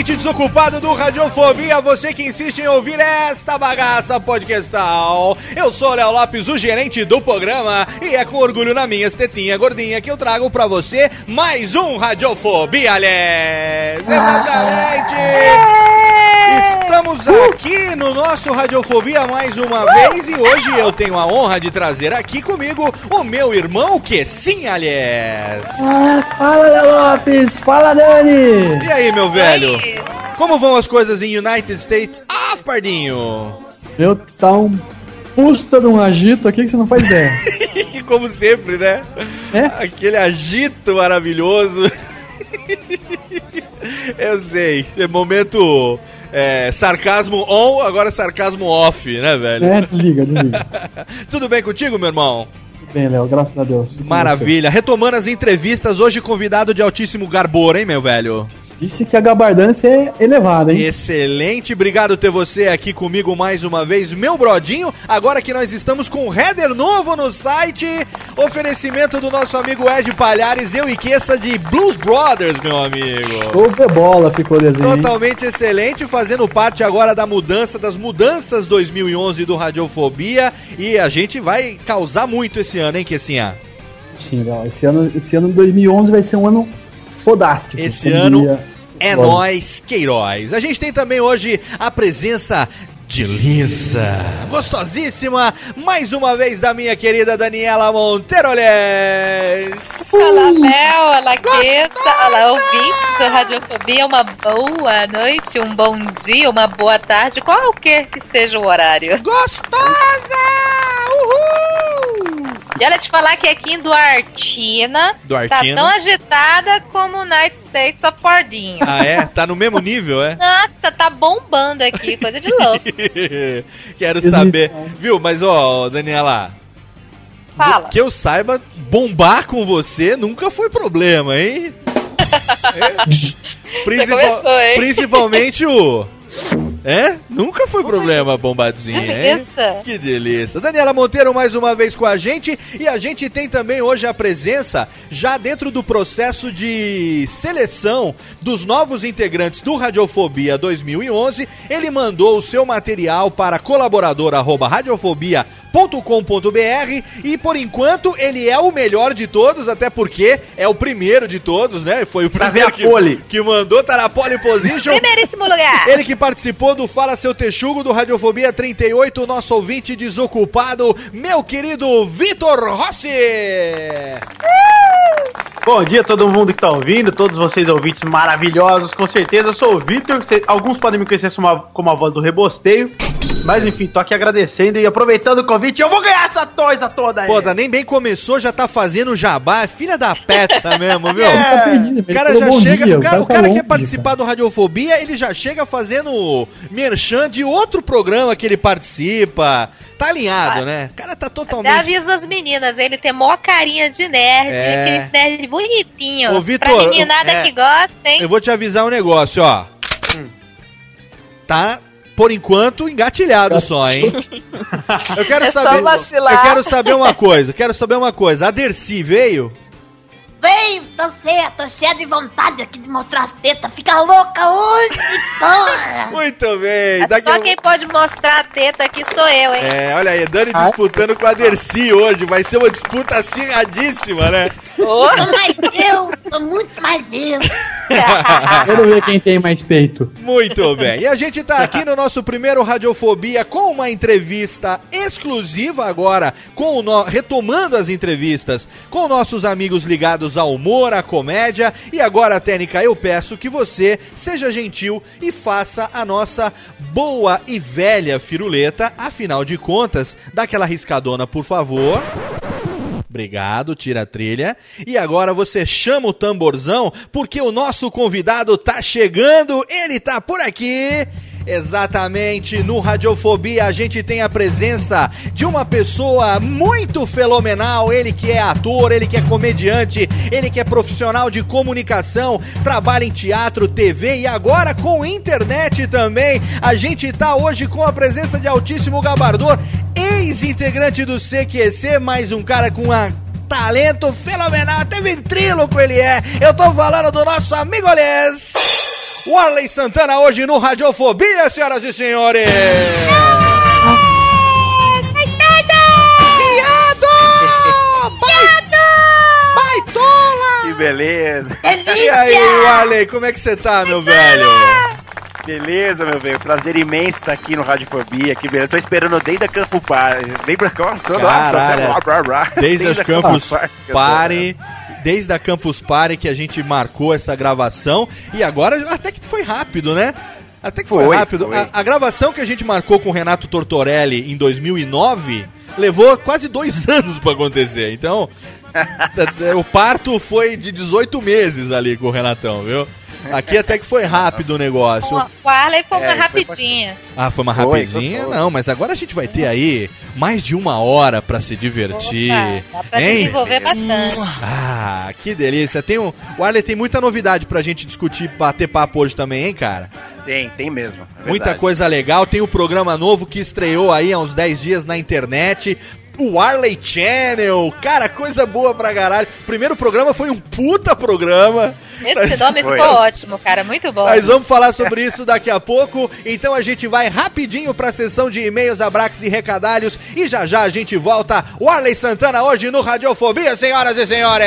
Ouvinte desocupado do Radiofobia, você que insiste em ouvir esta bagaça podcastal. Eu sou Léo Lopes, o gerente do programa, e é com orgulho na minha tetinha gordinha que eu trago pra você mais um Radiofobia, aliás. Exatamente! Estamos aqui no nosso Radiofobia mais uma vez e hoje eu tenho a honra de trazer aqui comigo o meu irmão, que sim, aliás. Ah, fala, Léo Lopes! Fala, Dani! E aí, meu velho? Como vão as coisas em United States of Pardinho? Eu tá um pusta de um agito aqui que você não faz ideia. Como sempre, né? É? Aquele agito maravilhoso. Eu sei. É momento é, sarcasmo on, agora sarcasmo off, né, velho? É, desliga, desliga. Tudo bem contigo, meu irmão? Tudo bem, Léo, graças a Deus. Maravilha. Retomando as entrevistas, hoje convidado de altíssimo garbor, hein, meu velho? Disse que a gabardância é elevada, hein? Excelente, obrigado ter você aqui comigo mais uma vez, meu brodinho. Agora que nós estamos com um header novo no site, oferecimento do nosso amigo Ed Palhares, eu e Queça de Blues Brothers, meu amigo. Show de bola ficou desenho. hein? Totalmente excelente, fazendo parte agora da mudança, das mudanças 2011 do Radiofobia. E a gente vai causar muito esse ano, hein, Kessinha? Sim, Léo. Esse ano, esse ano 2011 vai ser um ano fodástico. Esse ano É nós, Queiroz. A gente tem também hoje a presença de Lisa, gostosíssima, mais uma vez da minha querida Daniela Monteroles. Olá, Mel, olá, Queta, olá, ouvintes do Radiofobia, uma boa noite, um bom dia, uma boa tarde, qualquer que seja o horário. Gostosa! E olha, te falar que aqui em Duartina, Duartina. tá tão agitada como o United States of Pordinho. Ah, é? Tá no mesmo nível, é? Nossa, tá bombando aqui, coisa de louco. Quero saber. Viu, mas ó, Daniela, Fala. que eu saiba, bombar com você nunca foi problema, hein? É? Principal- começou, hein? Principalmente o. É? Nunca foi problema bombadinha, hein? Que delícia. Daniela Monteiro mais uma vez com a gente e a gente tem também hoje a presença já dentro do processo de seleção dos novos integrantes do Radiofobia 2011. Ele mandou o seu material para colaborador@radiofobia.com.br e por enquanto ele é o melhor de todos, até porque é o primeiro de todos, né? Foi o primeiro que, que mandou, tá na pole position. Primeiríssimo lugar. Ele que participou do Fala Seu Texugo do Radiofobia 38, nosso ouvinte desocupado, meu querido Vitor Rossi. Bom dia a todo mundo que tá ouvindo, todos vocês ouvintes maravilhosos, com certeza. Eu sou o Vitor, alguns podem me conhecer como a, como a voz do Rebosteio. Mas enfim, tô aqui agradecendo e aproveitando o convite, eu vou ganhar essa coisa toda aí. Pô, tá nem bem começou, já tá fazendo jabá. É filha da pizza mesmo, viu? É. Tá perdido, O cara já chega. dia, o cara, o cara longe, quer participar do Radiofobia, ele já chega fazendo merchan de outro programa que ele participa. Tá alinhado, né? O cara tá Até totalmente. aviso as meninas, ele tem mó carinha de nerd, É. aquele nerd bonitinho. Ô, Vitor, pra meninada eu- é. que gosta, hein? Eu vou te avisar um negócio, ó. Tá, por enquanto, engatilhado só, hein? Eu quero É só saber. vacilar. Eu quero saber uma coisa. Quero saber uma coisa. A Dercy veio? Vem, tô cheia, tô cheia de vontade aqui de mostrar as tetas. Fica louca hoje, porra! Muito bem. É Daqui Só a- quem pode mostrar a teta aqui sou eu, hein? É, olha aí, Dani disputando com a Dercy hoje. Vai ser uma disputa acirradíssima, né? Sou mais eu, sou muito mais eu. Quero ver quem tem mais peito. Muito bem. E a gente tá aqui no nosso primeiro Radiofobia com uma entrevista exclusiva agora, com o no... retomando as entrevistas com nossos amigos ligados ao humor, à comédia. E agora, Técnica, eu peço que você seja gentil e faça a nossa boa e velha firuleta. Afinal de contas, dá aquela riscadona, por favor. Obrigado, tira a trilha. E agora você chama o tamborzão, porque o nosso convidado tá chegando, ele tá por aqui. Exatamente, no Radiofobia a gente tem a presença de uma pessoa muito fenomenal. Ele que é ator, ele que é comediante, ele que é profissional de comunicação, trabalha em teatro, TV e agora com internet também. A gente tá hoje com a presença de Altíssimo Gabardor, ex-integrante do CQC, mais um cara com uma talento fenomenal, até ventríloco ele é. Eu tô falando do nosso amigo Les. Warley Santana hoje no Radiofobia, senhoras e senhores. Que beleza. E aí, Warley, como é que você tá, meu velho? Beleza, meu velho. Prazer imenso estar aqui no Radiofobia. Que beleza. Tô esperando desde a Campo Party. Vem pra cá. Caralho. Desde as a Campus Campo Party. Desde a Campus Party que a gente marcou essa gravação e agora até que foi rápido, né? Até que foi, Foi, rápido. foi. A, a gravação que a gente marcou com o Renato Tortorelli em 2009 levou quase dois anos pra acontecer. Então, o parto foi de 18 meses ali com o Renatão, viu? Aqui até que foi rápido o negócio. O Arley foi É, uma foi rapidinha. Ah, foi uma rapidinha? Não, mas agora a gente vai ter aí mais de uma hora pra se divertir. Opa, dá pra hein? desenvolver bastante. Ah, que delícia. Tem um... O Arley tem muita novidade pra gente discutir, bater papo hoje também, hein, cara? Tem, tem mesmo. é Muita coisa legal. Tem um programa novo que estreou aí há uns 10 dias na internet. O Arley Channel. Cara, coisa boa pra caralho. O primeiro programa foi um puta programa. Esse nome ficou ótimo, cara. Muito bom. Nós vamos falar sobre isso daqui a pouco. Então a gente vai rapidinho pra sessão de e-mails, abraços e recadalhos. E já já a gente volta. O Arley Santana hoje no Radiofobia, senhoras e senhores.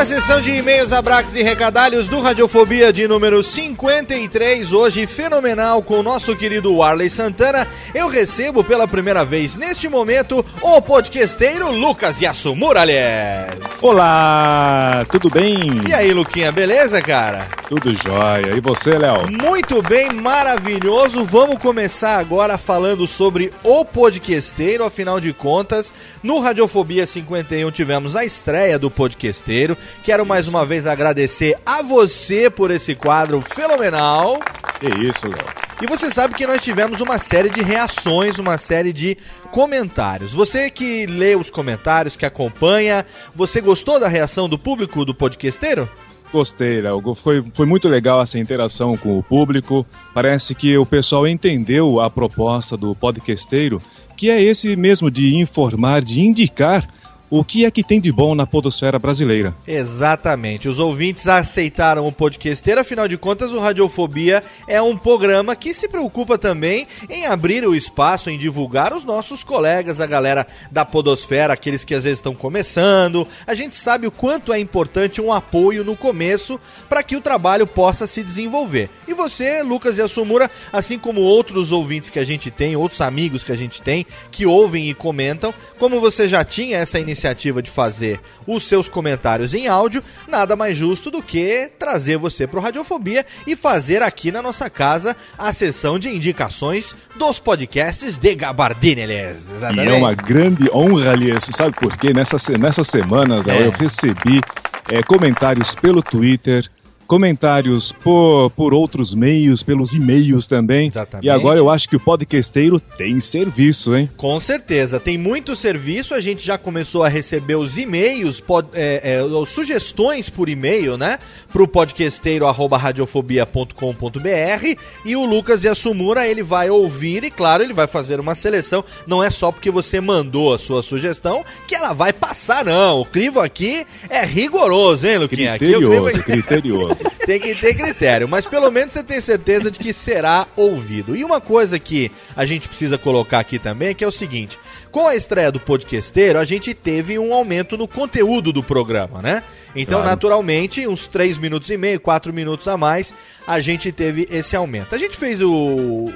Pra sessão de e-mails, abraços e recadalhos do Radiofobia de número 53, hoje fenomenal com o nosso querido Arley Santana, eu recebo pela primeira vez neste momento o podcasteiro Lucas Yassumuralhes. Olá, tudo bem? E aí, Luquinha, beleza, cara? Tudo jóia. E você, Léo? Muito bem, maravilhoso. Vamos começar agora falando sobre o podquesteiro, afinal de contas, no Radiofobia 51 tivemos a estreia do podquesteiro. Quero mais uma vez agradecer a você por esse quadro fenomenal. Que isso, Léo? E você sabe que nós tivemos uma série de reações, uma série de comentários. Você que lê os comentários, que acompanha, você gostou da reação do público do podquesteiro? Gostei, Léo. Foi, foi muito legal essa interação com o público. Parece que o pessoal entendeu a proposta do podcasteiro, que é esse mesmo de informar, de indicar o que é que tem de bom na podosfera brasileira. Exatamente. Os ouvintes aceitaram o podcasteiro, afinal de contas, o Radiofobia é um programa que se preocupa também em abrir o espaço, em divulgar os nossos colegas, a galera da podosfera, aqueles que às vezes estão começando. A gente sabe o quanto é importante um apoio no começo para que o trabalho possa se desenvolver. E você, Lucas e Assumura, assim como outros ouvintes que a gente tem, outros amigos que a gente tem, que ouvem e comentam, como você já tinha essa iniciativa iniciativa de fazer os seus comentários em áudio, nada mais justo do que trazer você para o Radiofobia e fazer aqui na nossa casa a sessão de indicações dos podcasts de Gabardineles. E é uma grande honra, Aliás, sabe por quê? Nessas, nessas semanas é. eu recebi é, comentários pelo Twitter, comentários por, por outros meios, pelos e-mails também. Exatamente. E agora eu acho que o podcasteiro tem serviço, hein? Com certeza, tem muito serviço. A gente já começou a receber os e-mails, pod, é, é, sugestões por e-mail, né? Pro podcasteiro arroba radiofobia.com.br e o Lucas e a Sumura, ele vai ouvir e, claro, ele vai fazer uma seleção. Não é só porque você mandou a sua sugestão que ela vai passar, não. O crivo aqui é rigoroso, hein, Luquinha? Criterioso, aqui, criterioso. Tem que ter critério, mas pelo menos você tem certeza de que será ouvido. E uma coisa que a gente precisa colocar aqui também é que é o seguinte: com a estreia do podcasteiro, a gente teve um aumento no conteúdo do programa, né? Então, claro. naturalmente, uns 3 minutos e meio, 4 minutos a mais, a gente teve esse aumento. A gente fez o,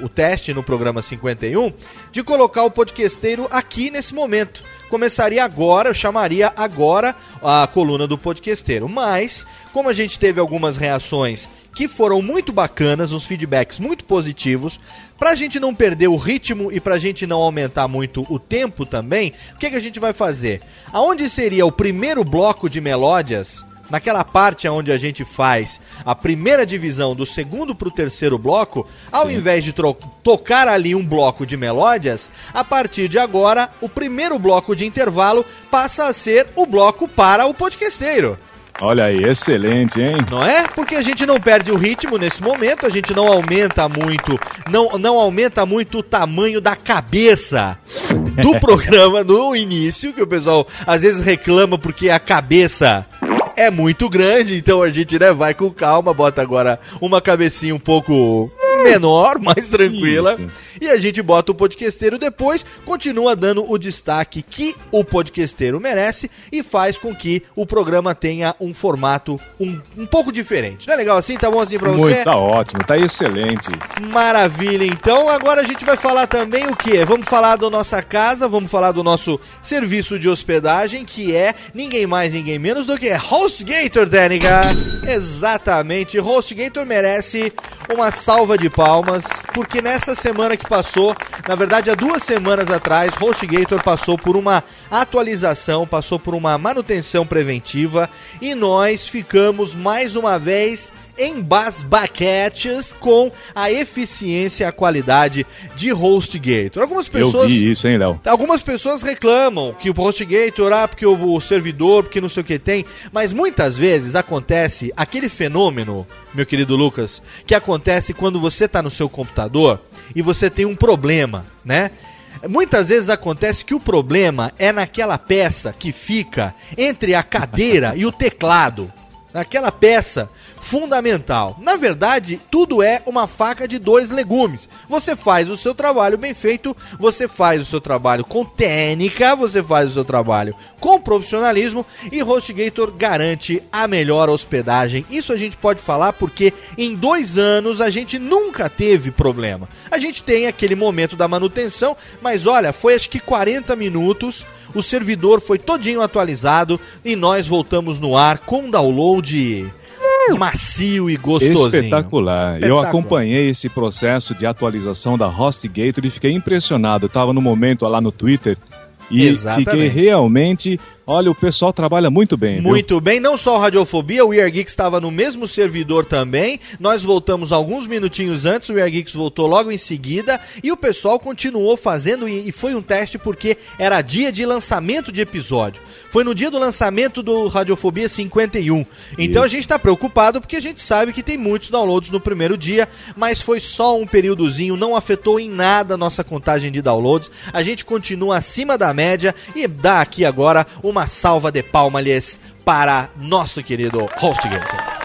o teste no programa 51 de colocar o podcasteiro aqui nesse momento começaria agora, eu chamaria agora a coluna do podcasteiro. Mas, como a gente teve algumas reações que foram muito bacanas, uns feedbacks muito positivos, pra gente não perder o ritmo e pra gente não aumentar muito o tempo também, o que, que a gente vai fazer? Aonde seria o primeiro bloco de melódias? naquela parte onde a gente faz a primeira divisão do segundo para o terceiro bloco, ao Sim. invés de tocar ali um bloco de melódias, a partir de agora, o primeiro bloco de intervalo passa a ser o bloco para o podcasteiro. Olha aí, excelente, hein? Não é? Porque a gente não perde o ritmo nesse momento, a gente não aumenta muito, não, não aumenta muito o tamanho da cabeça do programa no início, que o pessoal às vezes reclama porque a cabeça é muito grande, então a gente né, vai com calma, bota agora uma cabecinha um pouco menor, mais tranquila. Isso. E a gente bota o podquesteiro depois, continua dando o destaque que o podquesteiro merece e faz com que o programa tenha um formato um, um pouco diferente. Não é legal assim? Tá bom assim pra você? Muito, tá ótimo, tá excelente. Maravilha, então agora a gente vai falar também o que? Vamos falar da nossa casa, vamos falar do nosso serviço de hospedagem, que é ninguém mais, ninguém menos do que HostGator, Danica. Exatamente, HostGator merece uma salva de palmas, porque nessa semana que passou, na verdade há duas semanas atrás, HostGator passou por uma atualização, passou por uma manutenção preventiva e nós ficamos mais uma vez embasbaquetes com a eficiência e a qualidade de HostGator. Algumas pessoas. Eu vi isso, hein, Léo? Algumas pessoas reclamam que o HostGator, ah, porque o, o servidor, porque não sei o que tem. Mas muitas vezes acontece aquele fenômeno, meu querido Lucas, que acontece quando você está no seu computador e você tem um problema, né? Muitas vezes acontece que o problema é naquela peça que fica entre a cadeira e o teclado. Naquela peça fundamental. Na verdade, tudo é uma faca de dois legumes. Você faz o seu trabalho bem feito, você faz o seu trabalho com técnica, você faz o seu trabalho com profissionalismo e HostGator garante a melhor hospedagem. Isso a gente pode falar porque em dois anos a gente nunca teve problema. A gente tem aquele momento da manutenção, mas olha, foi acho que 40 minutos o servidor foi todinho atualizado e nós voltamos no ar com download macio e gostosinho. Espetacular. Espetacular. Eu acompanhei esse processo de atualização da HostGator e fiquei impressionado. Eu estava no momento lá no Twitter e Exatamente. fiquei realmente Olha, o pessoal trabalha muito bem. viu? Muito bem, não só o Radiofobia, o We Are Geeks estava no mesmo servidor também. Nós voltamos alguns minutinhos antes, o We Are Geeks voltou logo em seguida e o pessoal continuou fazendo e, e foi um teste porque era dia de lançamento de episódio. Foi no dia do lançamento do Radiofobia 51. Então a gente está preocupado porque a gente sabe que tem muitos downloads no primeiro dia, mas foi só um períodozinho, não afetou em nada a nossa contagem de downloads. A gente continua acima da média e dá aqui agora uma salva de palmas para nosso querido HostGator.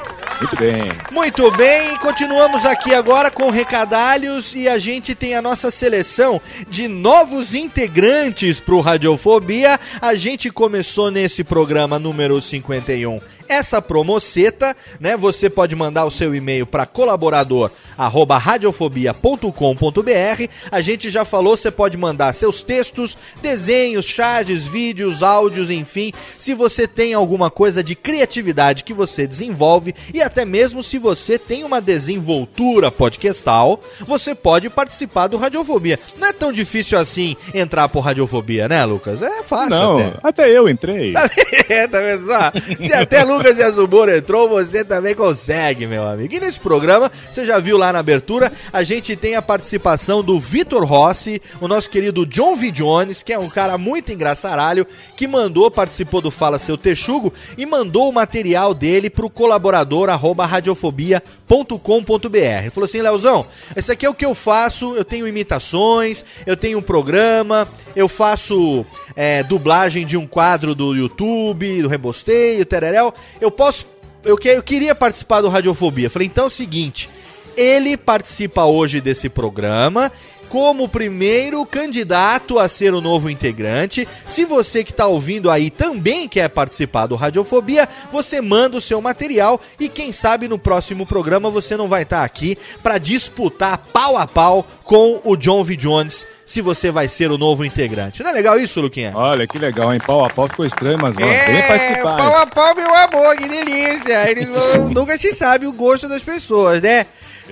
Muito bem. Muito bem, continuamos aqui agora com recadalhos e a gente tem a nossa seleção de novos integrantes para o Radiofobia. A gente começou nesse programa número 51 essa promoceta, né? Você pode mandar o seu e-mail para colaborador@radiofobia.com.br. A gente já falou, você pode mandar seus textos, desenhos, charges, vídeos, áudios, enfim, se você tem alguma coisa de criatividade que você desenvolve e até mesmo se você tem uma desenvoltura podcastal, você pode participar do Radiofobia. Não é tão difícil assim entrar por Radiofobia, né, Lucas? É fácil Não, até. até eu entrei. é, tá vendo só? Se até Lucas e Azumura entrou, você também consegue, meu amigo. E nesse programa, você já viu lá na abertura, a gente tem a participação do Vitor Rossi, o nosso querido John V. Jones, que é um cara muito engraçaralho, que mandou, participou do Fala Seu Texugo e mandou o material dele pro colaborador arroba radiofobia.com.br. Falou assim, Leozão, esse aqui é o que eu faço, eu tenho imitações, eu tenho um programa, eu faço é, dublagem de um quadro do YouTube, do Rebosteio, Tereréu. Eu posso. Eu, que, eu queria participar do Radiofobia. Falei, então é o seguinte: ele participa hoje desse programa. Como primeiro candidato a ser o novo integrante, se você que está ouvindo aí também quer participar do Radiofobia, você manda o seu material e quem sabe no próximo programa você não vai estar aqui para disputar pau a pau com o John V. Jones se você vai ser o novo integrante. Não é legal isso, Luquinha? Olha que legal, hein? Pau a pau ficou estranho, mas ó, É, vem participar. Pau hein? a pau, meu amor, que delícia. Eles vão- nunca se sabe o gosto das pessoas, né?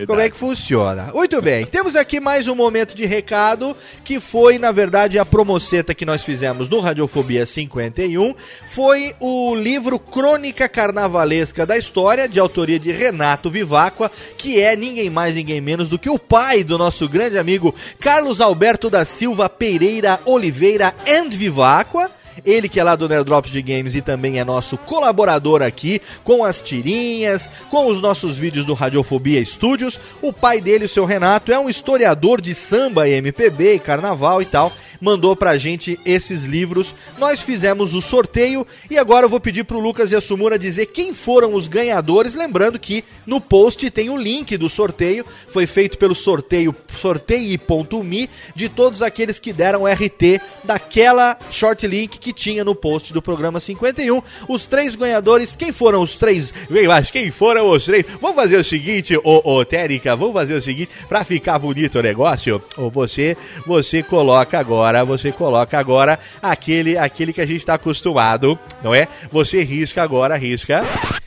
Como é que funciona? Muito bem, temos aqui mais um momento de recado que foi, na verdade, a promoceta que nós fizemos no Radiofobia 51. Foi o livro Crônica Carnavalesca da História, de autoria de Renato Vivacqua, que é ninguém mais, ninguém menos do que o pai do nosso grande amigo Carlos Alberto da Silva Pereira Oliveira and Vivacqua. Ele que é lá do Nerdrops de Games e também é nosso colaborador aqui com as tirinhas, com os nossos vídeos do Radiofobia Studios. O pai dele, o seu Renato, é um historiador de samba MPB e carnaval e tal. Mandou pra gente esses livros. Nós fizemos o sorteio e agora eu vou pedir pro Lucas e a Sumura dizer quem foram os ganhadores. Lembrando que no post tem o link do sorteio. Foi feito pelo sorteio sorteio.me de todos aqueles que deram RT daquela short link que tinha no post do programa 51. Os três ganhadores, quem foram os três? Vem quem foram os três? Vamos fazer o seguinte, ô, ô Térica, vamos fazer o seguinte, pra ficar bonito o negócio, ô, você, você coloca agora, você coloca agora aquele, aquele que a gente tá acostumado, não é? Você risca agora, risca.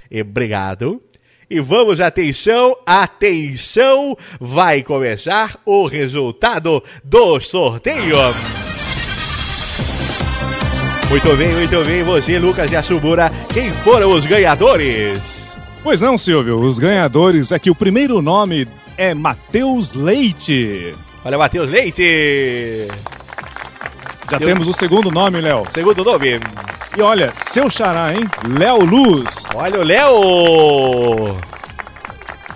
E obrigado. E vamos, atenção, atenção, vai começar o resultado do sorteio. Muito bem, muito bem, você, Lucas e a Subura, quem foram os ganhadores? Pois não, Silvio. Os ganhadores é que o primeiro nome é Matheus Leite. Olha, Matheus Leite. Já Eu- temos o segundo nome, Léo. Segundo nome. E olha, seu xará, hein? Léo Luz. Olha o Léo.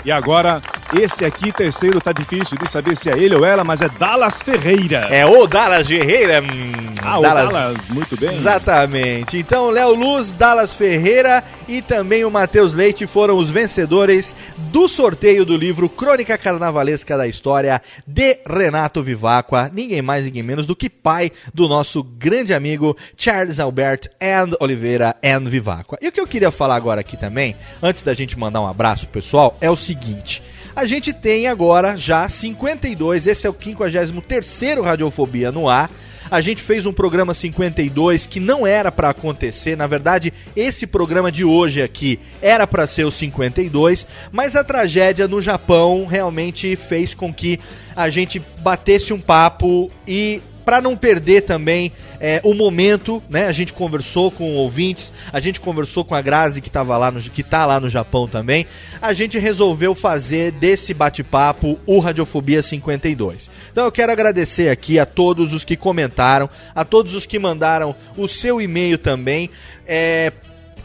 E agora, esse aqui, terceiro, tá difícil de saber se é ele ou ela, mas é Dallas Ferreira. É o Dallas Ferreira. Hum, Ah, o Dallas, muito bem. Exatamente. Então, Léo Luz, Dallas Ferreira e também o Matheus Leite foram os vencedores do sorteio do livro Crônica Carnavalesca da História de Renato Vivacqua. Ninguém mais, ninguém menos do que pai do nosso grande amigo Charles Albert and Oliveira and Vivacqua. E o que eu queria falar agora aqui também, antes da gente mandar um abraço pessoal, é o seguinte. A gente tem agora já 52, esse é o 53º Radiofobia no ar. A gente fez um programa 52 que não era pra acontecer, na verdade, esse programa de hoje aqui era pra ser o 52, mas a tragédia no Japão realmente fez com que a gente batesse um papo e para não perder também é, o momento, né? A gente conversou com ouvintes, a gente conversou com a Grazi que tava lá no, que tá lá no Japão também. A gente resolveu fazer desse bate-papo o Radiofobia 52. Então eu quero agradecer aqui a todos os que comentaram, a todos os que mandaram o seu e-mail também. É,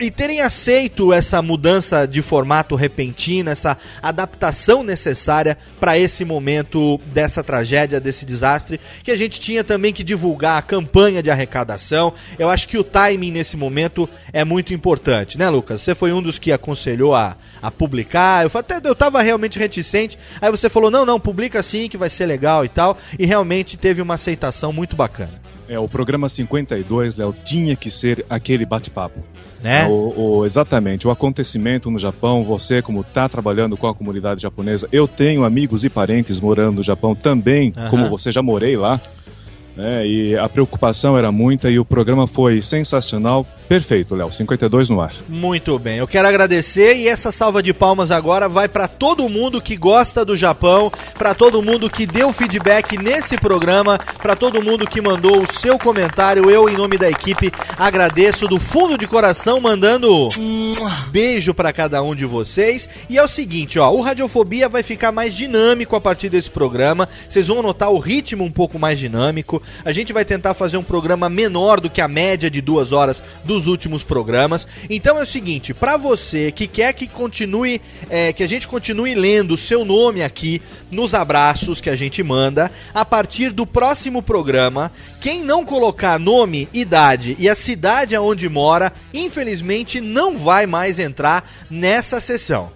e terem aceito essa mudança de formato repentina, essa adaptação necessária para esse momento dessa tragédia, desse desastre, que a gente tinha também que divulgar a campanha de arrecadação. Eu acho que o timing nesse momento é muito importante, né, Lucas? Você foi um dos que aconselhou a, a publicar. Eu até eu tava realmente reticente. Aí você falou: "Não, não, publica sim que vai ser legal e tal", e realmente teve uma aceitação muito bacana. É, o programa 52, Léo, tinha que ser aquele bate-papo. Né? O, o, exatamente, o acontecimento no Japão, você como está trabalhando com a comunidade japonesa, eu tenho amigos e parentes morando no Japão também, Aham. como você já morei lá. Né, e a preocupação era muita e o programa foi sensacional. Perfeito, Léo, 52 no ar. Muito bem, eu quero agradecer e essa salva de palmas agora vai para todo mundo que gosta do Japão, para todo mundo que deu feedback nesse programa, para todo mundo que mandou o seu comentário. Eu, em nome da equipe, agradeço do fundo de coração, mandando beijo para cada um de vocês. E é o seguinte, ó, o Radiofobia vai ficar mais dinâmico a partir desse programa. Vocês vão notar o ritmo um pouco mais dinâmico. A gente vai tentar fazer um programa menor do que a média de duas horas dos últimos programas. Então é o seguinte, para você que quer que continue, é, que a gente continue lendo o seu nome aqui nos abraços que a gente manda, a partir do próximo programa, quem não colocar nome, idade e a cidade aonde mora, infelizmente não vai mais entrar nessa sessão.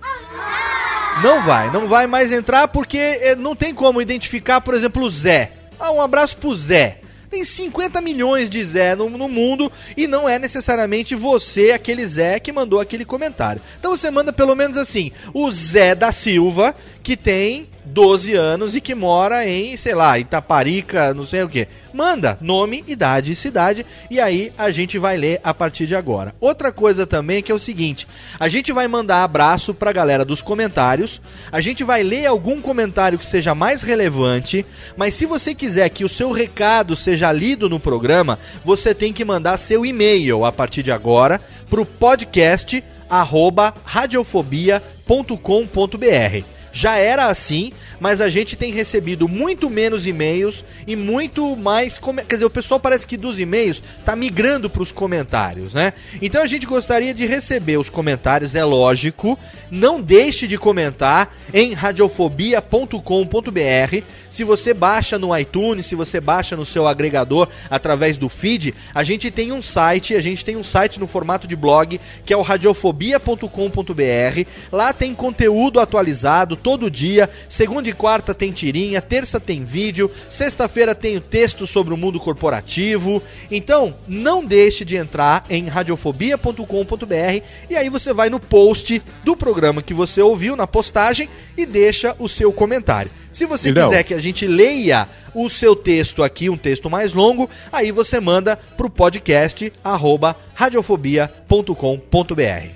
Não vai, não vai mais entrar porque eh, não tem como identificar, por exemplo, o Zé. Ah, um abraço pro Zé. Tem 50 milhões de Zé no, no mundo e não é necessariamente você, aquele Zé, que mandou aquele comentário. Então você manda pelo menos assim: o Zé da Silva, que tem 12 anos e que mora em, sei lá, Itaparica, não sei o que. Manda nome, idade e cidade e aí a gente vai ler a partir de agora. Outra coisa também que é o seguinte: a gente vai mandar abraço pra galera dos comentários, a gente vai ler algum comentário que seja mais relevante, mas se você quiser que o seu recado seja lido no programa, você tem que mandar seu e-mail a partir de agora pro podcast arroba radiofobia.com.br. Já era assim, mas a gente tem recebido muito menos e-mails e muito mais. Quer dizer, o pessoal parece que dos e-mails tá migrando para os comentários, né? Então a gente gostaria de receber os comentários, é lógico. Não deixe de comentar em radiofobia.com.br. Se você baixa no iTunes, se você baixa no seu agregador através do feed, a gente tem um site, a gente tem um site no formato de blog, que é o radiofobia.com.br. Lá tem conteúdo atualizado todo dia. Segunda e quarta tem tirinha, terça tem vídeo, sexta-feira tem o texto sobre o mundo corporativo. Então, não deixe de entrar em radiofobia.com.br e aí você vai no post do programa que você ouviu, na postagem, e deixa o seu comentário. Se você quiser que a gente leia o seu texto aqui, um texto mais longo, aí você manda pro podcast arroba radiofobia.com.br.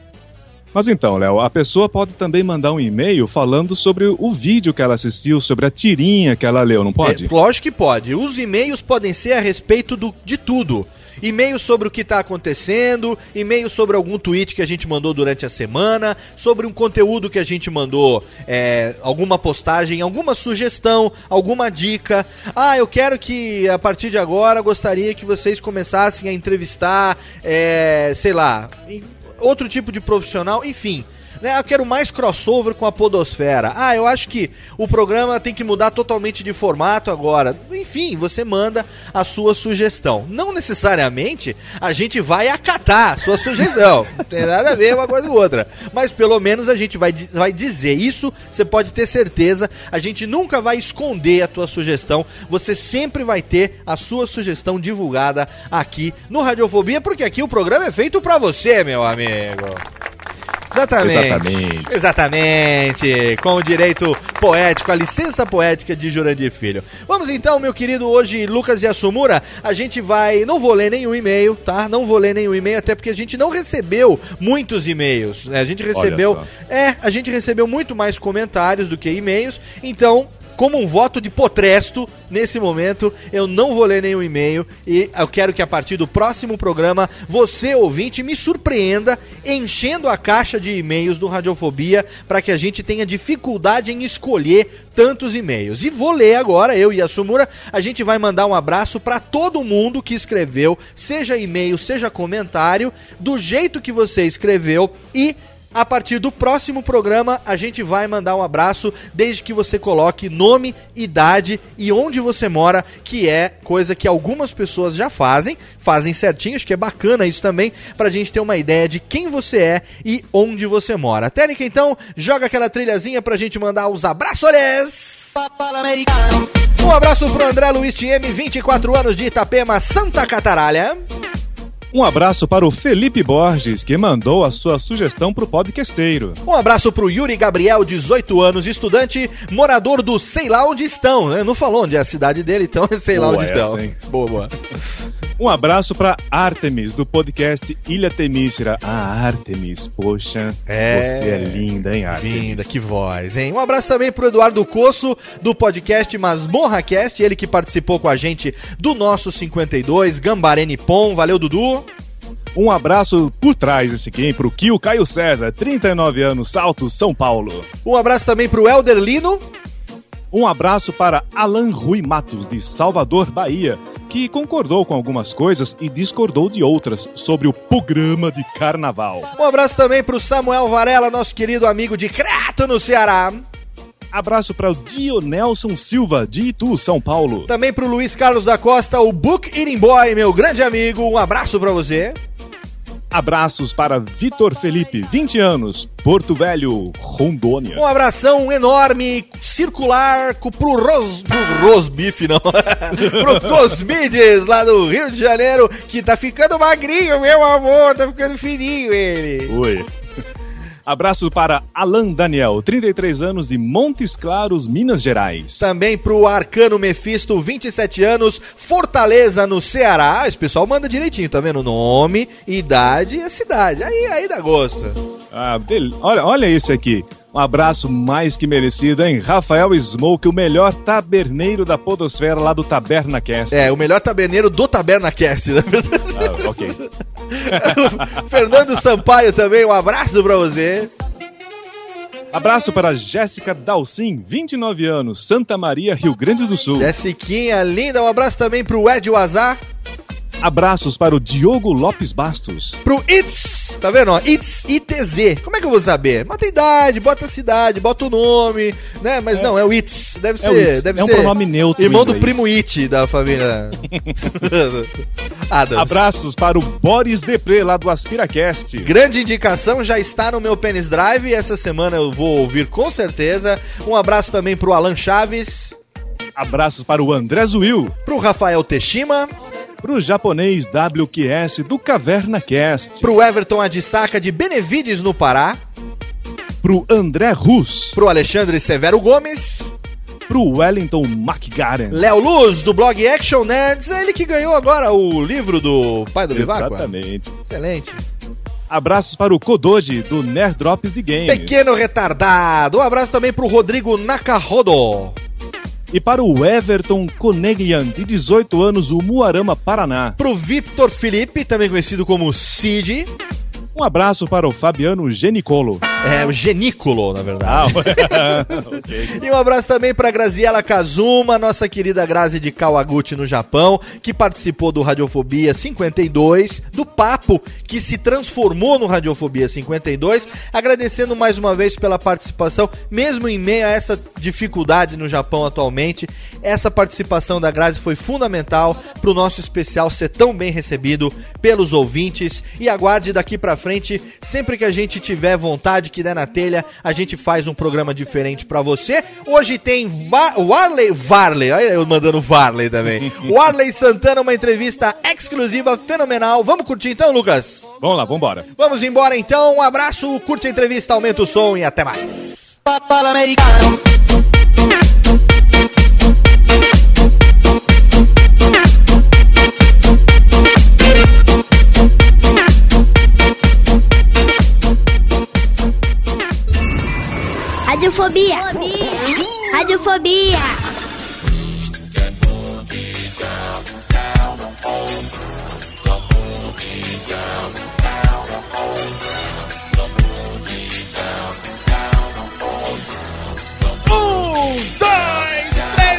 Mas então, Léo, a pessoa pode também mandar um e-mail falando sobre o vídeo que ela assistiu, sobre a tirinha que ela leu, não pode? É, lógico que pode. Os e-mails podem ser a respeito do, de tudo. E-mail sobre o que está acontecendo, e-mail sobre algum tweet que a gente mandou durante a semana, sobre um conteúdo que a gente mandou, é, alguma postagem, alguma sugestão, alguma dica. Ah, eu quero que a partir de agora gostaria que vocês começassem a entrevistar, é, sei lá, outro tipo de profissional, enfim. Né, eu quero mais crossover com a Podosfera. Ah, eu acho que o programa tem que mudar totalmente de formato agora. Enfim, você manda a sua sugestão. Não necessariamente a gente vai acatar a sua sugestão. Não tem nada a ver uma coisa com outra. Mas pelo menos a gente vai, vai dizer isso, você pode ter certeza. A gente nunca vai esconder a tua sugestão. Você sempre vai ter a sua sugestão divulgada aqui no Radiofobia, porque aqui o programa é feito pra você, meu amigo. Exatamente. Exatamente. Exatamente. Com o direito poético, a licença poética de Jurandir Filho. Vamos então, meu querido, hoje, Lucas Yasumura, a gente vai. Não vou ler nenhum e-mail, tá? Não vou ler nenhum e-mail, até porque a gente não recebeu muitos e-mails. né? A gente recebeu. É, a gente recebeu muito mais comentários do que e-mails. Então, como um voto de potresto nesse momento. Eu não vou ler nenhum e-mail e eu quero que a partir do próximo programa você, ouvinte, me surpreenda enchendo a caixa de e-mails do Radiofobia para que a gente tenha dificuldade em escolher tantos e-mails. E vou ler agora, eu e a Sumura, a gente vai mandar um abraço para todo mundo que escreveu, seja e-mail, seja comentário, do jeito que você escreveu e a partir do próximo programa, a gente vai mandar um abraço, desde que você coloque nome, idade e onde você mora, que é coisa que algumas pessoas já fazem, fazem certinho, acho que é bacana isso também, pra gente ter uma ideia de quem você é e onde você mora. Técnica, então, joga aquela trilhazinha pra gente mandar os abraços! Um abraço pro André Luiz TM, 24 anos de Itapema, Santa Cataralha. Um abraço para o Felipe Borges, que mandou a sua sugestão pro podcasteiro. Um abraço pro Yuri Gabriel, 18 anos, estudante, morador do sei lá onde estão, né? Não falou onde é a cidade dele, então sei lá Boa onde essa, estão. hein? Boa, boa. Um abraço para Artemis, do podcast Ilha Temícera. Ah, Artemis, poxa, É. você é linda, hein, Artemis? Linda, que voz, hein? Um abraço também pro Eduardo Coço, do podcast MasmorraCast, ele que participou com a gente do nosso 52, Gambaré Nippon. Valeu, Dudu. Um abraço por trás esse aqui, hein, pro Kio Caio César, 39 anos, Salto, São Paulo. Um abraço também pro Helder Lino. Um abraço para Alan Rui Matos, de Salvador, Bahia, que concordou com algumas coisas e discordou de outras sobre o programa de carnaval. Um abraço também pro Samuel Varela, nosso querido amigo de Crato, no Ceará. Abraço para o Dionelson Silva, de Itu, São Paulo. Também pro Luiz Carlos da Costa, o Book Eating Boy, meu grande amigo. Um abraço pra você. Abraços para Vitor Felipe, 20 anos, Porto Velho, Rondônia. Um abração enorme, circular, pro Ros... pro Rosbife, não. pro Cosmides, lá do Rio de Janeiro, que tá ficando magrinho, meu amor, tá ficando fininho ele. Oi. Abraço para Alan Daniel, 33 anos, de Montes Claros, Minas Gerais. Também pro Arcano Mefisto, 27 anos, Fortaleza, no Ceará. Ah, Esse pessoal manda direitinho, tá vendo? Nome, idade e a cidade. Aí, aí dá gosto. Ah, olha, olha esse aqui. Um abraço mais que merecido, hein? Rafael Smoke, o melhor taberneiro da podosfera lá do Taberna Cast. É, o melhor taberneiro do TabernaCast, na verdade. Ah, ok. Fernando Sampaio também, um abraço pra você. Abraço para Jéssica Dalcin, 29 anos, Santa Maria, Rio Grande do Sul. Jessiquinha linda, um abraço também pro Ed Wazar. Abraços para o Diogo Lopes Bastos. Pro It's, tá vendo? ó? It's ITZ. Como é que eu vou saber? Bota a idade, bota a cidade, bota o nome, né? Mas não, é o It's. Deve É ser. It's. Deve É um ser pronome neutro Irmão do primo It da família. Adams. Abraços para o Boris Depré, lá do AspiraCast. Grande indicação, já está no meu Penis Drive. Essa semana eu vou ouvir com certeza. Um abraço também pro Alan Chaves, Abraços para o André Zuil. pro Rafael Teshima, Pro japonês WQS do Caverna Cast. pro Everton Adisaka de Benevides, no Pará, Pro André Rus. pro Alexandre Severo Gomes, Pro Wellington McGaren. Léo Luz, do blog Action Nerds, ele que ganhou agora o livro do pai do Viváqua. Exatamente. Excelente. Abraços para o Kodoji, do Nerd Drops de Games. Pequeno retardado. Um abraço também pro Rodrigo Nakarodo. E para o Everton Coneglian, de 18 anos, o Muarama, Paraná. Pro Victor Felipe, também conhecido como Cid. Um abraço para o Fabiano Genicolo. É, o Genículo, na verdade. Ah, ok. E um abraço também pra Graziela Kazuma, nossa querida Grazi de Kawaguchi no Japão, que participou do Radiofobia 52, do papo que se transformou no Radiofobia 52, agradecendo mais uma vez pela participação, mesmo em meio a essa dificuldade no Japão atualmente, essa participação da Grazi foi fundamental pro nosso especial ser tão bem recebido pelos ouvintes e aguarde daqui pra frente, sempre que a gente tiver vontade que der na telha, a gente faz um programa diferente pra você. Hoje tem Va Warley, Varley, olha eu mandando Varley também. Warley Santana, uma entrevista exclusiva, fenomenal. Vamos curtir então, Lucas? Vamos lá, vambora. Vamos embora então, um abraço, curte a entrevista, aumenta o som e até mais. Radiofobia. Radiofobia. Um, dois, três.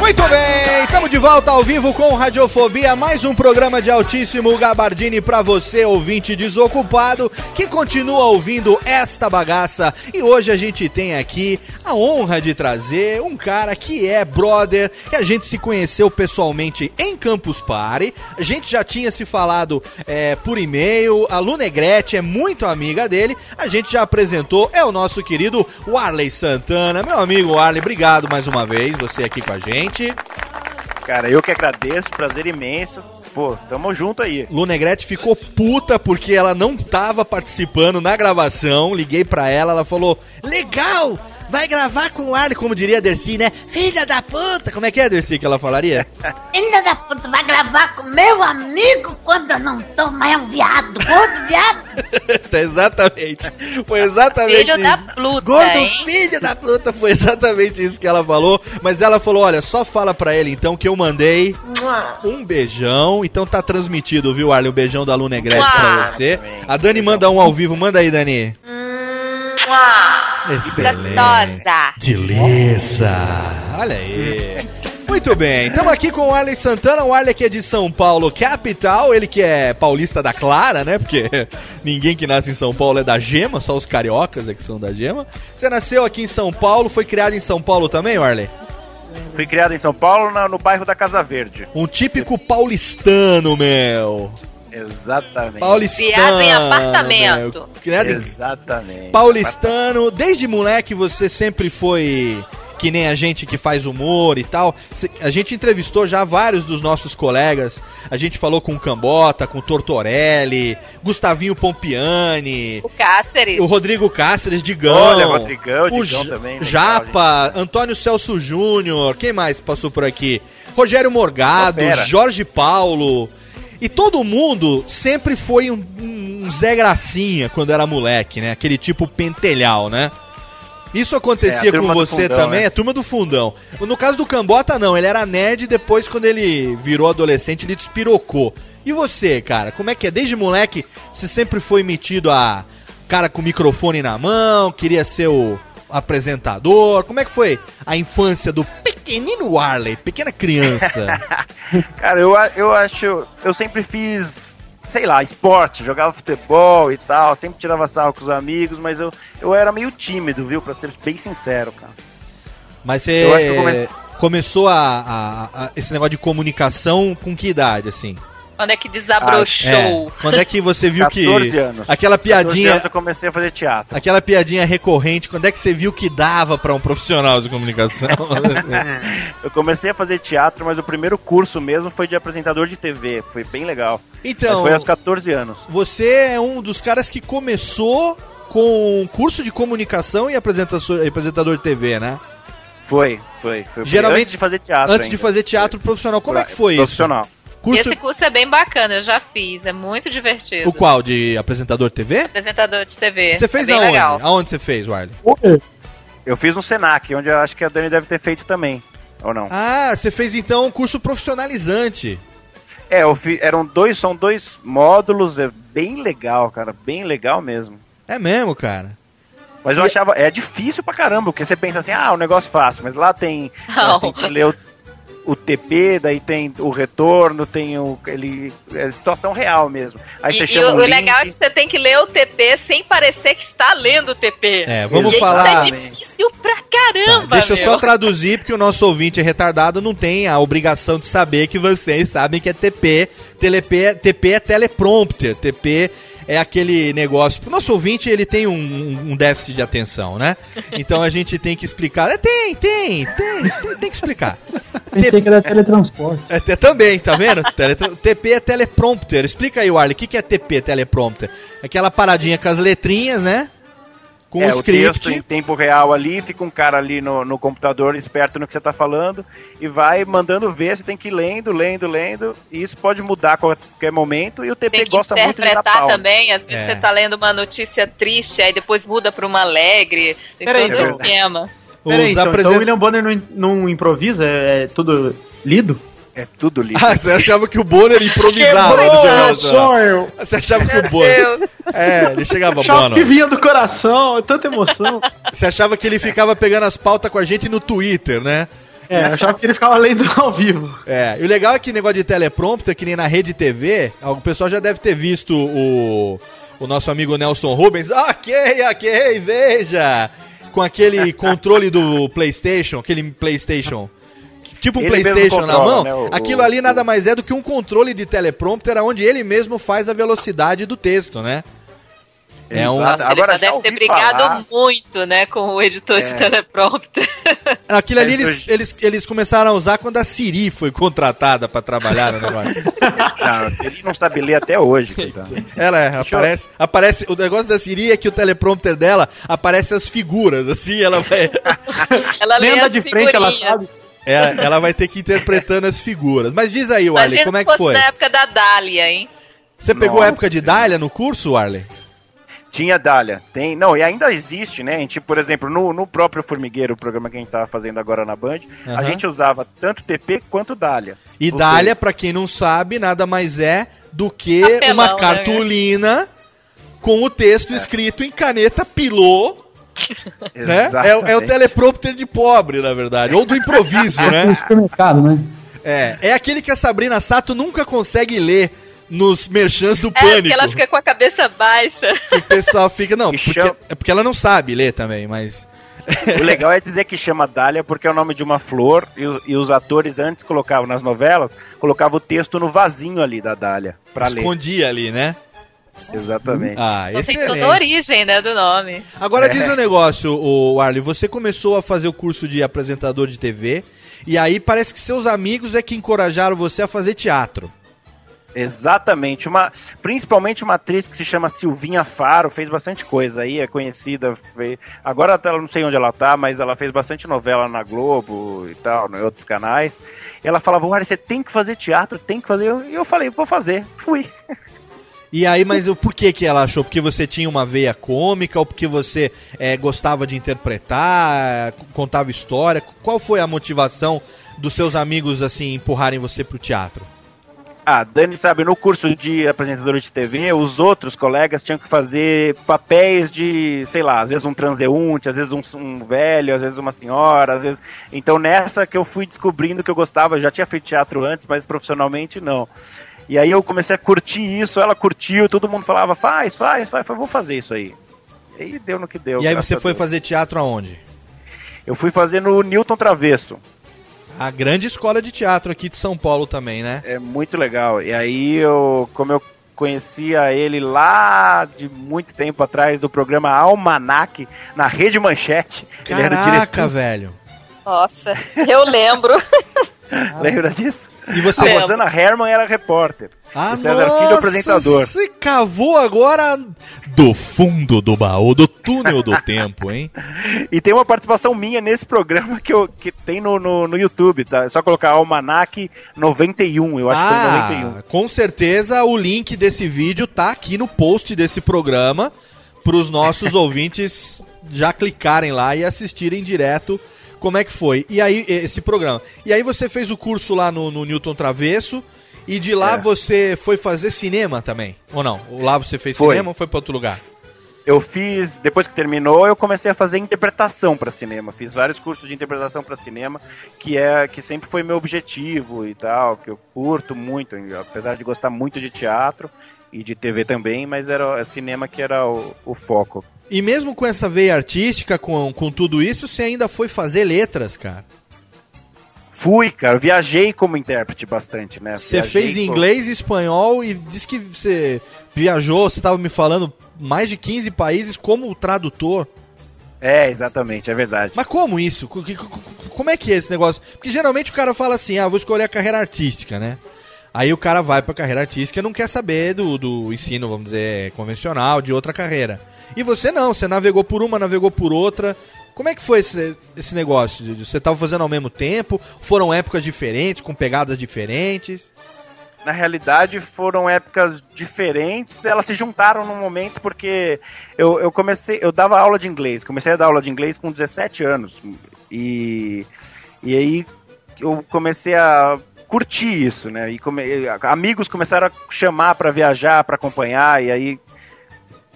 Muito bem, estamos de volta ao vivo com Radiofobia, mais um programa de altíssimo gabardine para você, ouvinte desocupado, que continua ouvindo esta bagaça. E hoje a gente tem aqui a honra de trazer um cara que é brother, que a gente se conheceu pessoalmente em Campus Party. A gente já tinha se falado é, por e-mail, a Lu Negrete é muito amiga dele. A gente já apresentou, é o nosso querido Warley Santana. Meu amigo Warley, obrigado mais uma vez, você aqui com a gente. Cara, eu que agradeço, prazer imenso. Pô, tamo junto aí. Lu ficou puta porque ela não tava participando na gravação. Liguei pra ela, ela falou: Legal! Vai gravar com o Arley, como diria a Dercy, né? Filha da puta! Como é que é, Dercy, que ela falaria? Filha da puta, vai gravar com meu amigo quando eu não tô, mas é um viado, gordo viado. exatamente. Foi exatamente Filho da isso. Pluta, Gordo hein? filho da Pluta, foi exatamente isso que ela falou. Mas ela falou: olha, só fala pra ele então que eu mandei um beijão. Então tá transmitido, viu, Arley? O beijão da Lu Negrete pra você. A Dani manda um ao vivo, manda aí, Dani. Gostosa. Delícia. Olha aí. Muito bem, estamos aqui com o Arley Santana, o Arley que é de São Paulo, capital, ele que é paulista da Clara, né? Porque ninguém que nasce em São Paulo é da Gema, só os cariocas é que são da Gema. Você nasceu aqui em São Paulo, foi criado em São Paulo também, Arley? Fui criado em São Paulo, na- no bairro da Casa Verde. Um típico paulistano, meu. Exatamente. Paulistano. Viado em apartamento. em Exatamente. paulistano, desde moleque você sempre foi que nem a gente que faz humor e tal. A gente entrevistou já vários dos nossos colegas. A gente falou com o Cambota, com o Tortorelli, Gustavinho Pompiani, O Cáceres. o Rodrigo Cáceres, Digão, Olha, Rodrigão, o Digão também, legal, Japa, Antônio Celso Júnior, quem mais passou por aqui? Rogério Morgado. Jorge Paulo. E todo mundo sempre foi um, um Zé Gracinha quando era moleque, né? Aquele tipo pentelhal, né? Isso É, acontecia a com você fundão, também, né? a turma do fundão. No caso do Cambota, não, ele era nerd e depois, quando ele virou adolescente, ele despirocou. E você, cara, como é que é? Desde moleque, você sempre foi metido a cara com microfone na mão, queria ser o apresentador. Como é que foi a infância do pequenino Warley, pequena criança? Cara, eu, eu acho. Eu sempre fiz, sei lá, esporte, jogava futebol e tal, sempre tirava sarro com os amigos, mas eu, eu era meio tímido, viu? Pra ser bem sincero, cara. Mas você come- começou a, a- a- esse negócio de comunicação com que idade, assim? Quando é que desabrochou? É, quando é que você viu que 14 anos. aquela 14 piadinha, anos eu comecei a fazer teatro. aquela piadinha recorrente, quando é que você viu que dava pra um profissional de comunicação? Eu comecei a fazer teatro, mas o primeiro curso mesmo foi de apresentador de TV. Foi bem legal. Então- Mas foi aos 14 anos. você é um dos caras que começou com curso de comunicação e apresentador de TV, né? Foi, foi. foi Geralmente antes de fazer teatro. Antes de ainda. fazer teatro profissional, como é que foi Profissional. isso? Curso Esse curso é bem bacana, eu já fiz, é muito divertido. o qual de apresentador de TV? Apresentador de TV. Você fez é aonde? legal. Aonde você fez, Warley? Eu fiz no Senac, onde eu acho que a Dani deve ter feito também. Ou não? Ah, você fez então um curso profissionalizante. É, eu fi- eram dois, são dois módulos, é bem legal, cara, bem legal mesmo. É mesmo, cara. Mas eu achava, é difícil pra caramba, porque você pensa assim, ah, o negócio fácil, mas lá tem, tem que ler o, o TP, daí tem o retorno, tem o, ele, é situação real mesmo. Aí E, você e chama o, um o link, legal é que você tem que ler o TP sem parecer que está lendo o TP. É, vamos e falar- Isso é difícil pra caramba, Deixa eu meu. só traduzir, porque o nosso ouvinte é retardado, não tem a obrigação de saber que vocês sabem que é TP. TLP, TP é teleprompter. TP é aquele negócio. O nosso ouvinte, ele tem um, um- um déficit de atenção, né? Então a gente tem que explicar. É, tem, tem, tem, tem, tem que explicar. Pensei que era teletransporte. É, te- também, tá vendo? Teletra- TP é teleprompter. Explica aí, Warley, o que, que é TP, teleprompter? Aquela paradinha com as letrinhas, né? Com é, o o script. texto em tempo real ali, fica um cara ali no, no computador esperto no que você tá falando e vai mandando ver, você tem que ir lendo, lendo, lendo, e isso pode mudar a qualquer momento, e o TP gosta muito de interpretar também. Às vezes É. você tá lendo uma notícia triste, aí depois muda pra uma alegre. Tem Peraí, todo o esquema. Peraí, Os então, apresen- então o William Bonner não, não improvisa? É, é tudo lido? É tudo lindo. Ah, você achava que o Bonner improvisava no Jornal Nacional. sonho! Você achava que o Bonner. É, ele chegava Bono. que vinha do coração, é tanta emoção. Você achava que ele ficava pegando as pautas com a gente no Twitter, né? É, eu achava que ele ficava lendo ao vivo. É, e o legal é que negócio de teleprompter, que nem na rede TV, o pessoal já deve ter visto o, o nosso amigo Nelson Rubens. Ok, ok, veja! Com aquele controle do PlayStation, aquele PlayStation. Tipo um Ele PlayStation na controla, mão, né, o- aquilo ali nada mais é do que um controle de teleprompter onde ele mesmo faz a velocidade do texto, né? É um. Nossa, Agora, ele já já deve ter brigado falar- muito, né, com o editor de É. teleprompter. Aquilo ali É, eles, eles, eles começaram a usar quando a Siri foi contratada pra trabalhar no negócio. Não, ele não sabe ler até hoje. Ela é, aparece, aparece. O negócio da Siri é que o teleprompter dela aparece as figuras, assim, ela vai. Ela lê Lenda de frente, ela sabe. é, ela vai ter que ir interpretando as figuras. Mas diz aí, Arley, Imagina como é que fosse foi? na época da Dália, hein? Você pegou a Nossa época de. Dália no curso, Arley? Tinha Dália, tem. Não, e ainda existe, né? A gente, por exemplo, no, no próprio Formigueiro, o programa que a gente tá fazendo agora na Band, Aham. a gente usava tanto TP quanto Dália. E Dália, pra quem não sabe, nada mais é do que Papelão, uma né, cartolina com o texto escrito em caneta pilô, né? É, o- é o teleprompter de pobre, na verdade. Ou do improviso, No né? né? É, é aquele que a Sabrina Sato nunca consegue ler nos merchans do É, pânico. porque ela fica com a cabeça baixa. Que o pessoal fica. Não, porque, chama- é porque ela não sabe ler também, mas. O legal é dizer que chama Dália porque é o nome de uma flor e, e os atores antes colocavam nas novelas, colocavam o texto no vasinho ali da Dália pra ler. escondia ali, né? Exatamente. Ah, Então tem toda a excelente. origem, né, do nome. Agora É. diz um negócio, o Arley, você começou a fazer o curso de apresentador de TV e aí parece que seus amigos é que encorajaram você a fazer teatro. Exatamente. Uma, principalmente uma atriz que se chama Silvinha Faro, fez bastante coisa aí, é conhecida. fe- Agora ela não sei onde ela tá, mas ela fez bastante novela na Globo e tal, em outros canais. Ela falava, Mário, você tem que fazer teatro, tem que fazer. E eu falei, vou fazer. Fui. E aí, mas o por que ela achou? Porque você tinha uma veia cômica ou porque você eh, gostava de interpretar, contava história? Qual foi a motivação dos seus amigos, assim, empurrarem você pro teatro? Ah, Dani sabe, no curso de apresentador de TV, os outros colegas tinham que fazer papéis de, sei lá, às vezes um transeunte, às vezes um, um velho, às vezes uma senhora, às vezes. Então nessa que eu fui descobrindo que eu gostava, eu já tinha feito teatro antes, mas profissionalmente não. E aí eu comecei a curtir isso, ela curtiu, todo mundo falava, faz, faz, faz, eu vou fazer isso aí. E aí deu no que deu. e aí você foi fazer teatro aonde? Eu fui fazer no Newton Travesso. A grande escola de teatro aqui de São Paulo também, né? É muito legal. E aí eu, como eu conhecia ele lá de muito tempo atrás do programa Almanac na Rede Manchete. ele era o Caraca, diretor. velho. Nossa, eu lembro. Lembra disso? E você... A Rosana Herman era repórter. Ah, o César Filho é apresentador. Você cavou agora do fundo do baú, do túnel do tempo, hein? E tem uma participação minha nesse programa que, eu, que tem no, no, no YouTube, tá? É só colocar Almanac 91, eu acho que foi 91. Ah, com certeza o link desse vídeo tá aqui no post desse programa pros nossos ouvintes já clicarem lá e assistirem direto como é que foi. E aí, esse programa. E aí você fez o curso lá no, no Newton Travesso e de lá É. você foi fazer cinema também? Ou não? Lá você fez Foi. cinema ou foi pra outro lugar? Eu fiz, depois que terminou, eu comecei a fazer interpretação para cinema. Fiz vários cursos de interpretação para cinema, que é que sempre foi meu objetivo e tal, que eu curto muito, apesar de gostar muito de teatro e de TV também, mas era o cinema que era o, o foco. E mesmo com essa veia artística, com, com tudo isso, você ainda foi fazer letras, cara. Fui, cara, eu viajei como intérprete bastante, né? Você fez em inglês e espanhol e disse que você viajou, você estava me falando, mais de 15 países como tradutor. É, exatamente, é verdade. Mas como isso? Como é que é esse negócio? Porque geralmente o cara fala assim, ah, vou escolher a carreira artística, né? Aí o cara vai pra carreira artística e não quer saber do, do ensino, vamos dizer, convencional, de outra carreira. E você não, você navegou por uma, navegou por outra. Como é que foi esse, esse negócio? Você tava fazendo ao mesmo tempo? Foram épocas diferentes, com pegadas diferentes? Na realidade, foram épocas diferentes, elas se juntaram num momento porque eu, eu comecei, eu dava aula de inglês, comecei a dar aula de inglês com 17 anos. E, e aí eu comecei a curtir isso, né? E come, amigos começaram a chamar pra viajar, pra acompanhar, e aí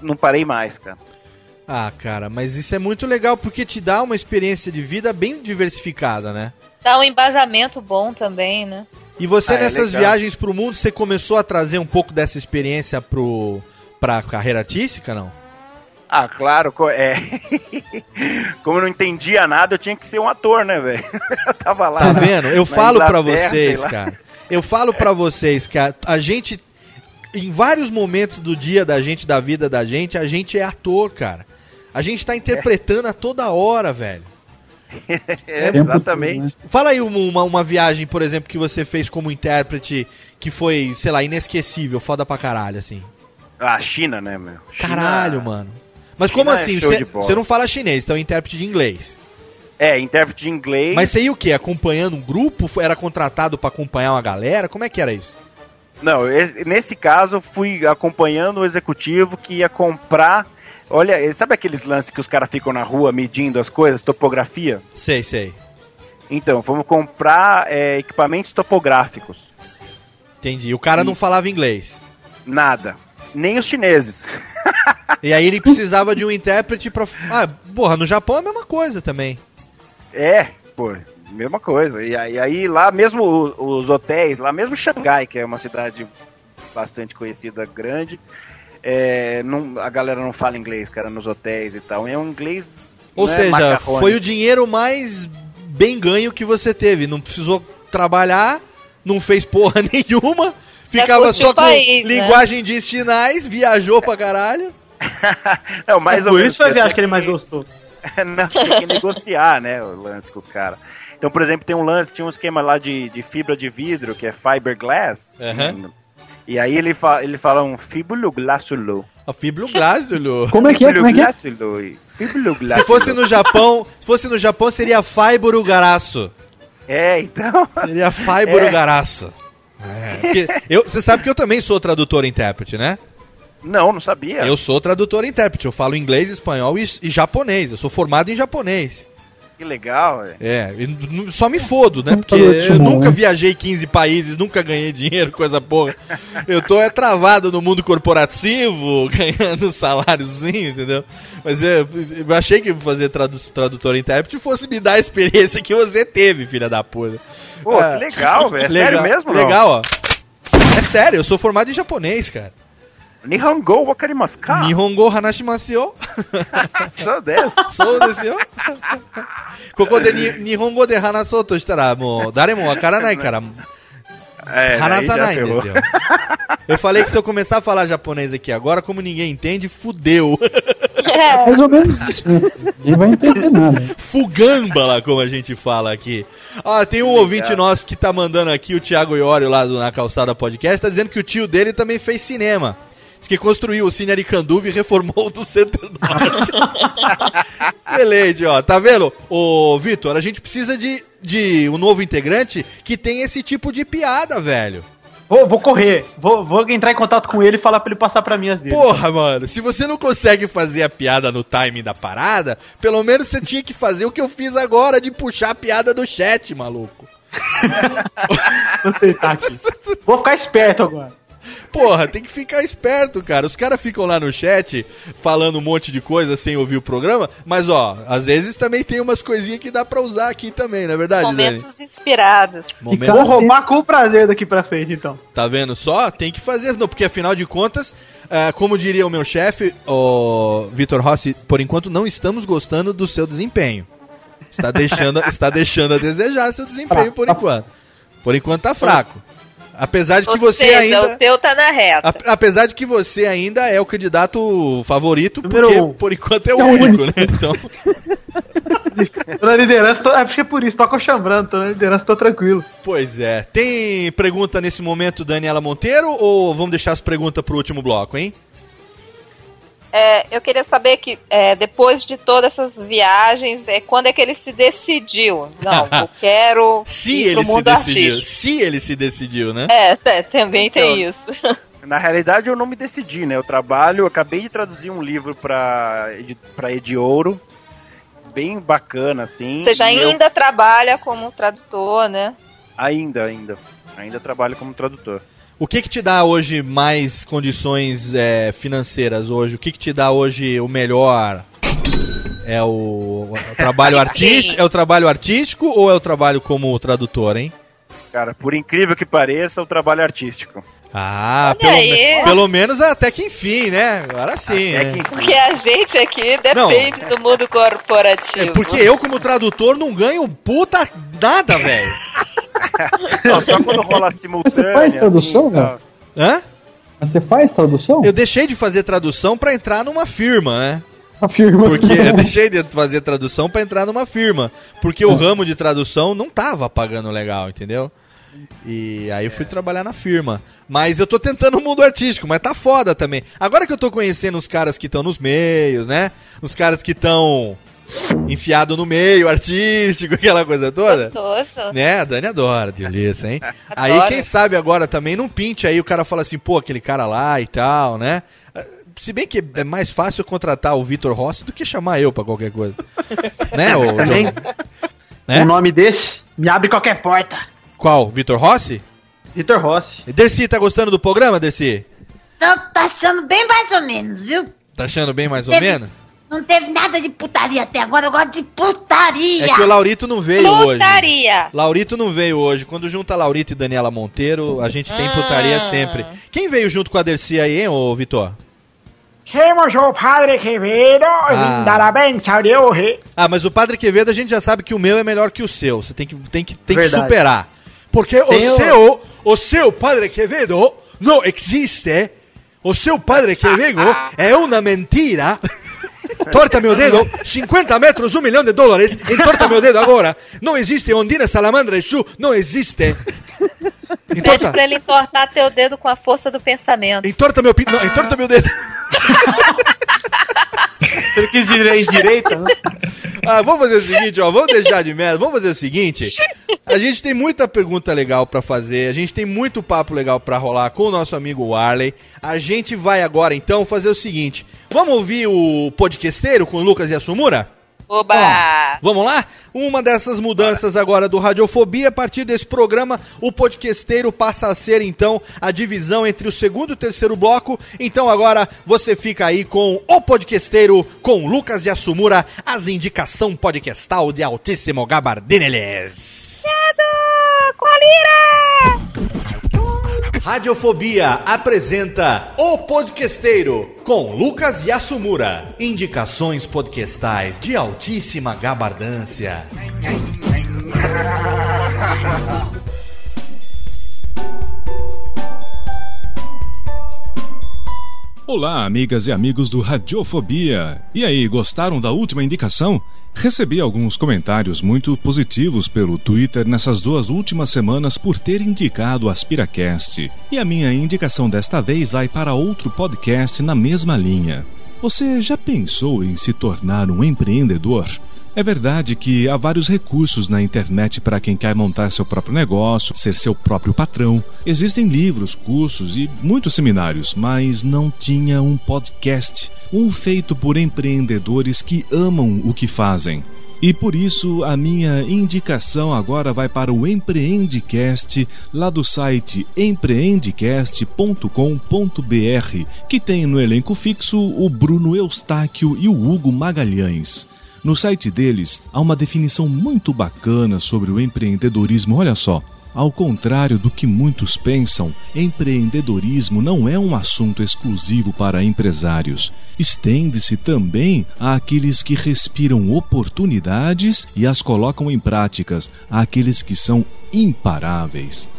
não parei mais, cara. Ah, cara, mas isso é muito legal porque te dá uma experiência de vida bem diversificada, né? Dá um embasamento bom também, né? E você Ah, é nessas legal. viagens pro mundo, você começou a trazer um pouco dessa experiência pro pra carreira artística, não? Ah, claro, é. Como eu não entendia nada, eu tinha que ser um ator, né, velho? Eu tava lá. Tá vendo? Eu na falo pra Inglaterra, vocês, cara. Eu falo pra vocês que a, a gente em vários momentos do dia da gente, da vida da gente, a gente é ator, cara. A gente tá interpretando a toda hora, velho. É, exatamente. Fala aí uma, uma, viagem, por exemplo, que você fez como intérprete que foi, sei lá, inesquecível, foda pra caralho, assim. Ah, China, né, meu? China- Caralho, mano. Mas China como é assim? Você não fala chinês, então é intérprete de inglês. É, intérprete de inglês. Mas você ia o quê? Acompanhando um grupo? Era contratado pra acompanhar uma galera? Como é que era isso? Não, esse- nesse caso, eu fui acompanhando o executivo que ia comprar. Olha, sabe aqueles lances que os caras ficam na rua medindo as coisas, topografia? Sei, sei. Então, fomos comprar é, equipamentos topográficos. Entendi. O cara não falava inglês. Nada. Nem os chineses. E aí ele precisava de um intérprete pra. Ah, porra, no Japão é a mesma coisa também. É, pô, mesma coisa. E aí, aí lá mesmo os hotéis, lá mesmo Xangai, que é uma cidade bastante conhecida, grande, é, não- a galera não fala inglês, cara, nos hotéis e tal. É um inglês. Ou não é seja, foi o dinheiro mais bem ganho que você teve. Não precisou trabalhar, não fez porra nenhuma, ficava só o com país, né? linguagem de sinais, viajou pra caralho. Não, mais É ou por menos, isso foi a viagem que ele mais gostou. não, tinha que negociar, né, o lance com os caras. Então, por exemplo, tem um lance, tinha um esquema lá de, de fibra de vidro, que é fiberglass. Aham. E aí ele, fa ele fala um fibroglassulo. A fibroglástulo. Como é que é? Como é que é? Fibroglassulo. Se fosse no Japão, se fosse no Japão seria Faiburugaraço. É, então... Seria Faiburugaraço. É. Eu- Você sabe que eu também sou tradutor e intérprete, né? Não, não sabia. Eu sou tradutor e intérprete. Eu falo inglês, espanhol e, e japonês. Eu sou formado em japonês. Que legal, velho. É, só me fodo, né? Porque eu nunca viajei 15 países, nunca ganhei dinheiro, coisa porra. Eu tô é travado no mundo corporativo, ganhando saláriozinho, entendeu? Mas eu, eu achei que fazer tradu tradutor e intérprete fosse me dar a experiência que você teve, filha da puta. Pô, É. que legal, velho. É sério mesmo, não? Legal, ó. É sério, eu sou formado em japonês, cara. Nihongo wakarimasu ka? Nihongo hanashimasu Sou dessa. そうですよ。ここでに日本語で話そうとしたら、もう誰もわからないから、 É, 話 aí さ já ないんです ferrou. よ。Eu falei que se eu começar a falar japonês aqui agora, como ninguém entende, fudeu. Mais ou menos isso, né? Ninguém vai entender nada. Fugambala, como a gente fala aqui. Ah, tem um ouvinte nosso que tá mandando aqui, o Thiago Iório, lá do Na Calçada Podcast, tá dizendo que o tio dele também fez cinema. Diz que construiu o Cine Aricanduva e reformou o do Centro-Norte. Excelente, ó. Tá vendo? Ô, Vitor, a gente precisa de, de um novo integrante que tem esse tipo de piada, velho. Vou, vou correr. Vou, vou entrar em contato com ele e falar pra ele passar pra mim as dele. Porra, mano, se você não consegue fazer a piada no timing da parada, pelo menos você tinha que fazer o que eu fiz agora de puxar a piada do chat, maluco. Vou tentar aqui. Vou ficar esperto agora. Porra, tem que ficar esperto, cara. Os caras ficam lá no chat falando um monte de coisa sem ouvir o programa, mas ó, às vezes também tem umas coisinhas que dá pra usar aqui também, não é verdade, Dani? Momentos inspirados. Momento- Vou roubar com prazer daqui pra frente, então. Tá vendo só? Tem que fazer, não, porque afinal de contas, ah, como diria o meu chefe, o Vitor Rossi, por enquanto não estamos gostando do seu desempenho. Está deixando, está deixando a desejar seu desempenho por enquanto. Por enquanto tá fraco. Apesar de que Ou você seja, ainda o teu tá na reta. A- apesar de que você ainda é o candidato favorito, Número porque um. por enquanto é o É o único, né? Então, Tô na liderança, tô, acho que é por isso, tô acochambrando, tô na liderança, tô tranquilo. Pois é. Tem pergunta nesse momento, Daniela Monteiro, ou vamos deixar as perguntas pro último bloco, hein? É, eu queria saber que é, depois de todas essas viagens, é, quando é que ele se decidiu? Não, eu quero Se ir pro ele se decidiu. artístico. Se ele se decidiu, né? É, tá, também tem Então, isso. Na realidade, eu não me decidi, né? Eu trabalho, eu acabei de traduzir um livro pra, Edi- pra Ediouro, bem bacana, assim. Você já e eu- ainda trabalha como tradutor, né? Ainda, ainda. Ainda trabalho como tradutor. O que que te dá hoje mais condições é, financeiras hoje? O que que te dá hoje o melhor? É o, o trabalho artístico? É o trabalho artístico ou é o trabalho como tradutor, hein? Cara, por incrível que pareça, o trabalho artístico. Ah, pelo, me- pelo menos até que enfim, né? Agora sim. Né? que. Porque a gente aqui depende do mundo corporativo. É porque eu, como tradutor, não ganho puta nada, velho. Não, só quando rola simultâneo. você faz tradução, assim, velho? tal. Hã? Mas você faz tradução? Eu deixei de fazer tradução pra entrar numa firma, né? Afirma. Porque eu deixei de fazer tradução pra entrar numa firma. Porque o ramo de tradução não tava pagando legal, entendeu? E aí eu fui trabalhar na firma. Mas eu tô tentando o mundo artístico, mas tá foda também. Agora que eu tô conhecendo os caras que estão nos meios, né? Os caras que estão enfiado no meio artístico, aquela coisa toda. Gostoso. Né, a Dani adora disso, hein? aí, quem sabe agora também não pinte aí, o cara fala assim, pô, aquele cara lá e tal, né? Se bem que é mais fácil contratar o Vitor Rossi do que chamar eu pra qualquer coisa. né, ô Também. João? Né? Um nome desse me abre qualquer porta. Qual? Vitor Rossi? Vitor Rossi. Dercy, tá gostando do programa, Dercy? Então tá achando bem mais ou menos, viu? Tá achando bem mais ou Teve- menos? Não teve nada de putaria até agora, eu gosto de putaria. É que o Laurito não veio hoje. Putaria. Laurito não veio hoje. Quando junta Laurito e Daniela Monteiro, a gente tem putaria sempre. Quem veio junto com a Dercy aí, hein, ô Vitor? Temos o Padre Quevedo Ah. dar a benção de hoje. Ah, mas o Padre Quevedo a gente já sabe que o meu é melhor que o seu. Você tem que, tem que, tem que superar. Porque Tem o o- seu, o seu Padre Quevedo não existe. O seu Padre Quevedo é uma mentira. Torta meu dedo, 50 metros, um milhão de dólares. Entorta meu dedo agora. Não existe Ondina, Salamandra e Chu. Não existe. Pede Entorta, pra ele entortar teu dedo com a força do pensamento. entorta meu. Não, entorta meu dedo. Ele quis direita, né? Ah, vamos fazer o seguinte, ó, vamos deixar de merda, vamos fazer o seguinte. A gente tem muita pergunta legal pra fazer, a gente tem muito papo legal pra rolar com o nosso amigo Warley. A gente vai agora então fazer o seguinte. Vamos ouvir o podcasteiro com o Lucas e a Sumura? Oba! Vamos lá? Uma dessas mudanças agora do Radiofobia, a partir desse programa, o podcasteiro passa a ser então a divisão entre o segundo e o terceiro bloco. Então agora você fica aí com o podcasteiro com Lucas e Assumura, as indicação podcastal de altíssimo gabardineles. Radiofobia apresenta O Podquesteiro com Lucas Yasumura. Indicações podcastais de altíssima gabardância. Olá, amigas e amigos do Radiofobia. E aí, gostaram da última indicação? Recebi alguns comentários muito positivos pelo Twitter nessas duas últimas semanas por ter indicado o Aspiracast. E a minha indicação desta vez vai para outro podcast na mesma linha. Você já pensou em se tornar um empreendedor? É verdade que há vários recursos na internet para quem quer montar seu próprio negócio, ser seu próprio patrão. Existem livros, cursos e muitos seminários, mas não tinha um podcast, um feito por empreendedores que amam o que fazem. E por isso a minha indicação agora vai para o Empreendecast, lá do site empreendecast.com.br, que tem no elenco fixo o Bruno Eustáquio e o Hugo Magalhães. No site deles há uma definição muito bacana sobre o empreendedorismo. Olha só. Ao contrário do que muitos pensam, empreendedorismo não é um assunto exclusivo para empresários. Estende-se também àqueles que respiram oportunidades e as colocam em práticas, àqueles que são imparáveis.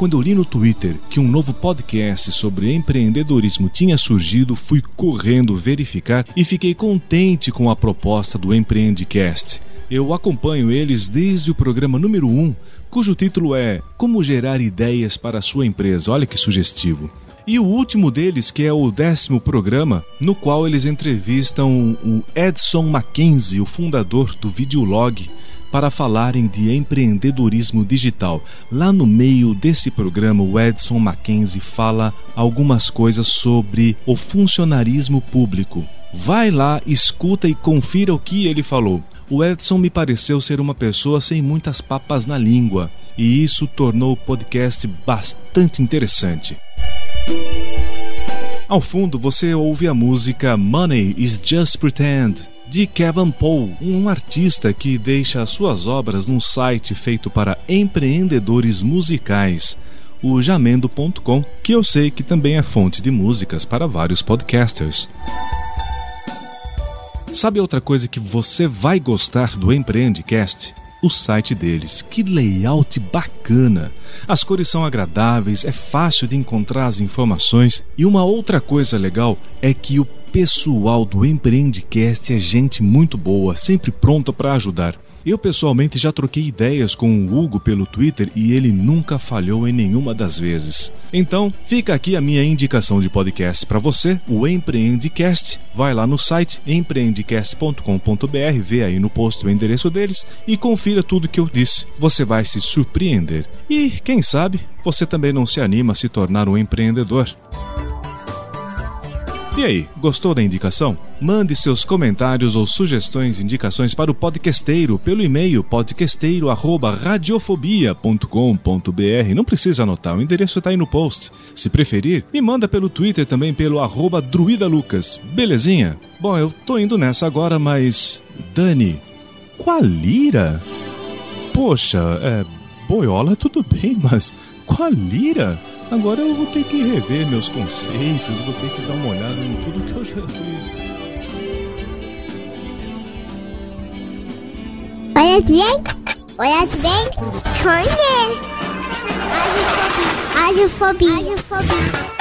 Quando eu li no Twitter que um novo podcast sobre empreendedorismo tinha surgido, fui correndo verificar e fiquei contente com a proposta do Empreendecast. Eu acompanho eles desde o programa número 1, cujo título é Como Gerar Ideias para a Sua Empresa. Olha que sugestivo. E o último deles, que é o décimo programa, no qual eles entrevistam o Edson Mackenzie, o fundador do Videolog, para falarem de empreendedorismo digital. Lá no meio desse programa, o Edson Mackenzie fala algumas coisas sobre o funcionarismo público. Vai lá, escuta e confira o que ele falou. O Edson me pareceu ser uma pessoa sem muitas papas na língua, e isso tornou o podcast bastante interessante. Ao fundo você ouve a música Money is Just Pretend de Kevin Paul, um artista que deixa suas obras num site feito para empreendedores musicais, o jamendo.com, que eu sei que também é fonte de músicas para vários podcasters. Sabe outra coisa que você vai gostar do Empreendecast? O site deles. Que layout bacana! As cores são agradáveis, é fácil de encontrar as informações e uma outra coisa legal é que o pessoal do Empreendecast é gente muito boa, sempre pronta para ajudar. Eu pessoalmente já troquei ideias com o Hugo pelo Twitter e ele nunca falhou em nenhuma das vezes. Então, fica aqui a minha indicação de podcast para você, o Empreendecast. Vai lá no site empreendecast.com.br, vê aí no post o endereço deles e confira tudo que eu disse. Você vai se surpreender. E, quem sabe, você também não se anima a se tornar um empreendedor. E aí, gostou da indicação? Mande seus comentários ou sugestões, indicações para o podcasteiro pelo e-mail podcasteiro@radiofobia.com.br. Não precisa anotar, o endereço está aí no post. Se preferir, me manda pelo Twitter também pelo arroba druidalucas. Belezinha? Bom, eu tô indo nessa agora, mas Dani, Qualira? Poxa, é boiola tudo bem, mas Qualira? Agora eu vou ter que rever meus conceitos, vou ter que dar uma olhada em tudo que eu já fui. Olha bem, olha bem, conhece. Radiofobia. Radiofobia. Do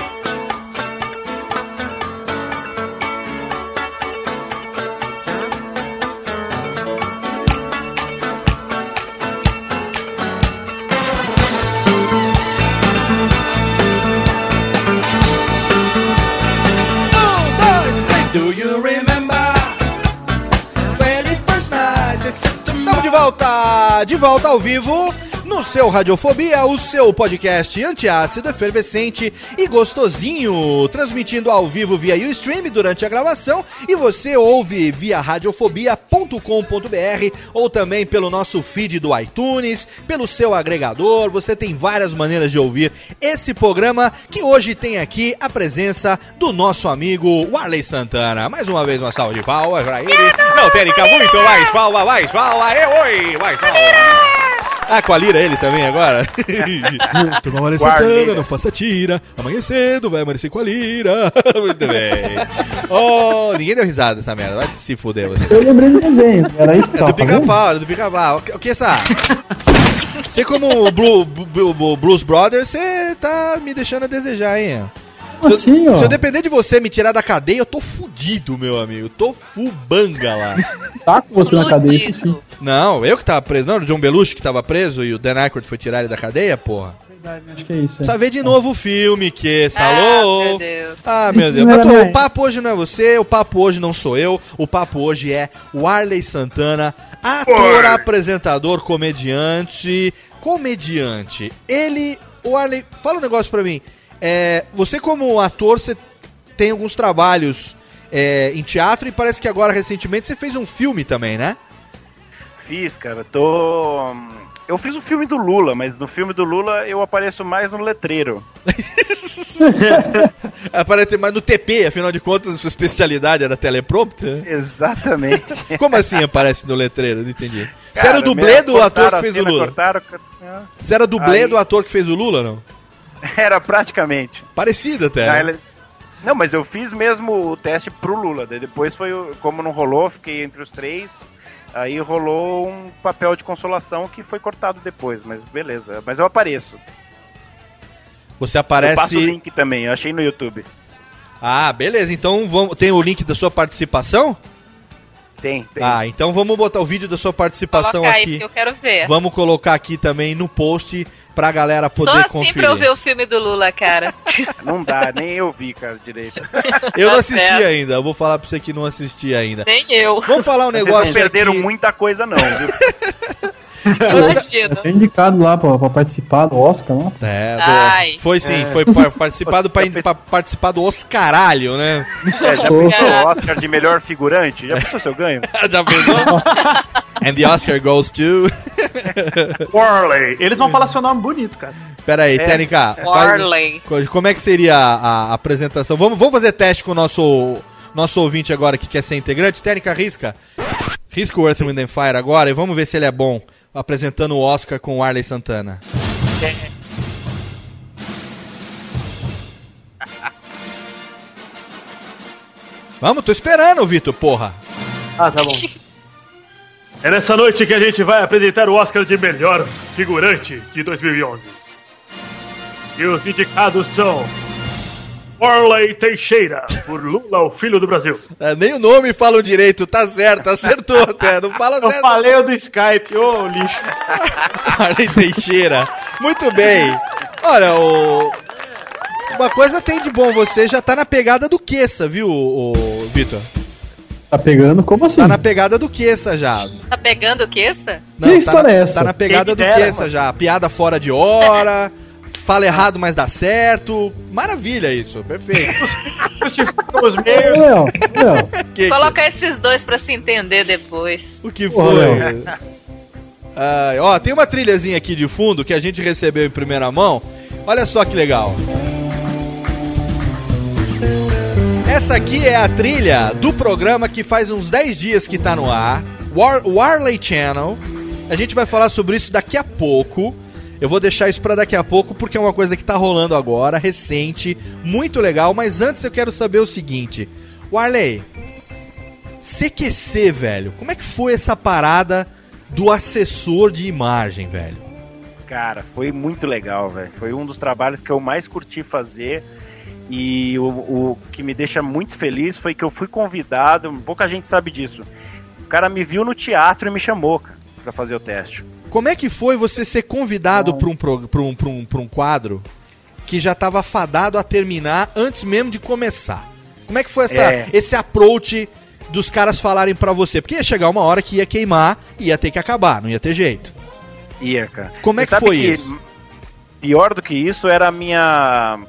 volta! De volta ao vivo no seu Radiofobia, o seu podcast antiácido, efervescente e gostosinho, transmitindo ao vivo via Ustream durante a gravação e você ouve via radiofobia.com.br ou também pelo nosso feed do iTunes, pelo seu agregador. Você tem várias maneiras de ouvir esse programa que hoje tem aqui a presença do nosso amigo Warley Santana. Mais uma vez uma salva de palmas pra ele. Não, Térica, muito mais palma, mais palma. E, oi, mais palma. Ah, com a lira ele também agora? Turma Maria Santana, não faça tira. Amanhã cedo vai amanhecer com a lira. Muito bem. Oh, ninguém deu risada dessa merda. Vai se fuder você. Eu lembrei do desenho, era isso que É tava do pica-pau, é do pica-pau. O que- que essa? Você como o Blue- Blue- Blue- Blues Brothers, você tá me deixando a desejar, hein? Como Se eu- assim, ó? Se eu depender de você me tirar da cadeia, eu tô fudido, meu amigo. Eu tô fubanga lá. Tá com você na cadeia, isso sim. Não, eu que tava preso. Não, era o John Belushi que tava preso e o Dan Aykroyd foi tirar ele da cadeia, porra. Acho que é isso. é. Precisa ver de novo o filme, que Salô! Ah, meu Deus. Ah, meu Deus. Mas tô- o papo hoje não é você, o papo hoje não sou eu, o papo hoje é o Arley Santana, ator, apresentador, comediante. Comediante. Ele. O Arley, fala um negócio pra mim. É, você, como ator, você tem alguns trabalhos é, em teatro e parece que agora, recentemente, você fez um filme também, né? Fiz, cara. Tô. Eu fiz o filme do Lula, mas no filme do Lula eu apareço mais no letreiro. Aparece mais no TP, afinal de contas, a sua especialidade era teleprompter? Exatamente. Como assim aparece no letreiro? Não entendi. Você Cara, era o dublê do ator que fez o Lula? Cortaram... Você era dublê Aí- do ator que fez o Lula, não? Era praticamente. Parecido até. Né? ele- Não, mas eu fiz mesmo o teste pro Lula. daí Depois foi, como não rolou, fiquei entre os três. Aí rolou um papel de consolação que foi cortado depois, mas beleza. Mas eu apareço. Você Eu passo o aparece. link também, eu achei no YouTube. Ah, beleza. Então vamos... tem o link da sua participação? Tem, tem. Ah, então vamos botar o vídeo da sua participação Coloca aí, aqui. eu quero ver. Vamos colocar aqui também no post pra galera poder Só assim conferir. pra eu ver o filme do Lula, cara. Não dá, nem eu vi, cara, direito. Eu não Tá assisti certo. ainda, eu vou falar pra você que não assisti ainda. Nem eu. Vamos falar um Vocês negócio não perderam aqui. muita coisa não, viu? Imagina. Foi indicado lá pra, pra participar do Oscar, né? É, do- Ai. foi sim, É. foi par- participado pra, pra participar do Oscaralho, né? É, já pensou o Oscar de melhor figurante? Já pensou se eu ganho? Já pensou? And the Oscar goes to... Warley. Eles vão falar seu nome bonito, cara. Pera aí, É. Tênica. faz- Warley. Como é que seria a, a apresentação? Vamos, vamos fazer teste com o nosso, nosso ouvinte agora que quer ser integrante. Tênica, risca. Risca o Earth, Wind and Fire agora e vamos ver se ele é bom apresentando o Oscar com o Arley Santana. Vamos, tô esperando, Vitor, porra. Ah, tá bom. É nessa noite que a gente vai apresentar o Oscar de melhor figurante de 2011. E os indicados são Warley Teixeira, por Lula, o filho do Brasil. É, nem o nome falam direito, tá certo, acertou até, não fala Eu certo. falei o do Skype, ô lixo. Arley Teixeira. Muito bem. Olha, o... Uma coisa tem de bom, você já tá na pegada do Queça, viu, o, Vitor? Tá pegando? Como assim? Tá na pegada do Queça já. Tá pegando o queça? Não, história tá na, é essa? Tá na pegada Quem do dera, Queça mano. já. Piada fora de hora, fala errado, mas dá certo. Maravilha isso, perfeito. Os meios. Léo, Léo, Que- Coloca esses dois pra se entender depois. O que foi? Ai, ó, tem uma trilhazinha aqui de fundo que a gente recebeu em primeira mão. Olha só que legal. Essa aqui é a trilha do programa que faz uns 10 dias que tá no ar, War Warley Channel. A gente vai falar sobre isso daqui a pouco. Eu vou deixar isso pra daqui a pouco porque é uma coisa que tá rolando agora, recente, muito legal, mas antes eu quero saber o seguinte. Warley, CQC, velho, como é que foi essa parada do assessor de imagem, velho? Cara, foi muito legal, velho. Foi um dos trabalhos que eu mais curti fazer. E o, o que me deixa muito feliz foi que eu fui convidado, pouca gente sabe disso. O cara me viu no teatro e me chamou pra fazer o teste. Como é que foi você ser convidado para um, pro- pra um, pra um, pra um quadro que já tava fadado a terminar antes mesmo de começar? Como é que foi essa, É. esse approach dos caras falarem pra você? Porque ia chegar uma hora que ia queimar e ia ter que acabar, não ia ter jeito. Ia, cara. Como é Você que foi isso? Pior do que isso era a minha.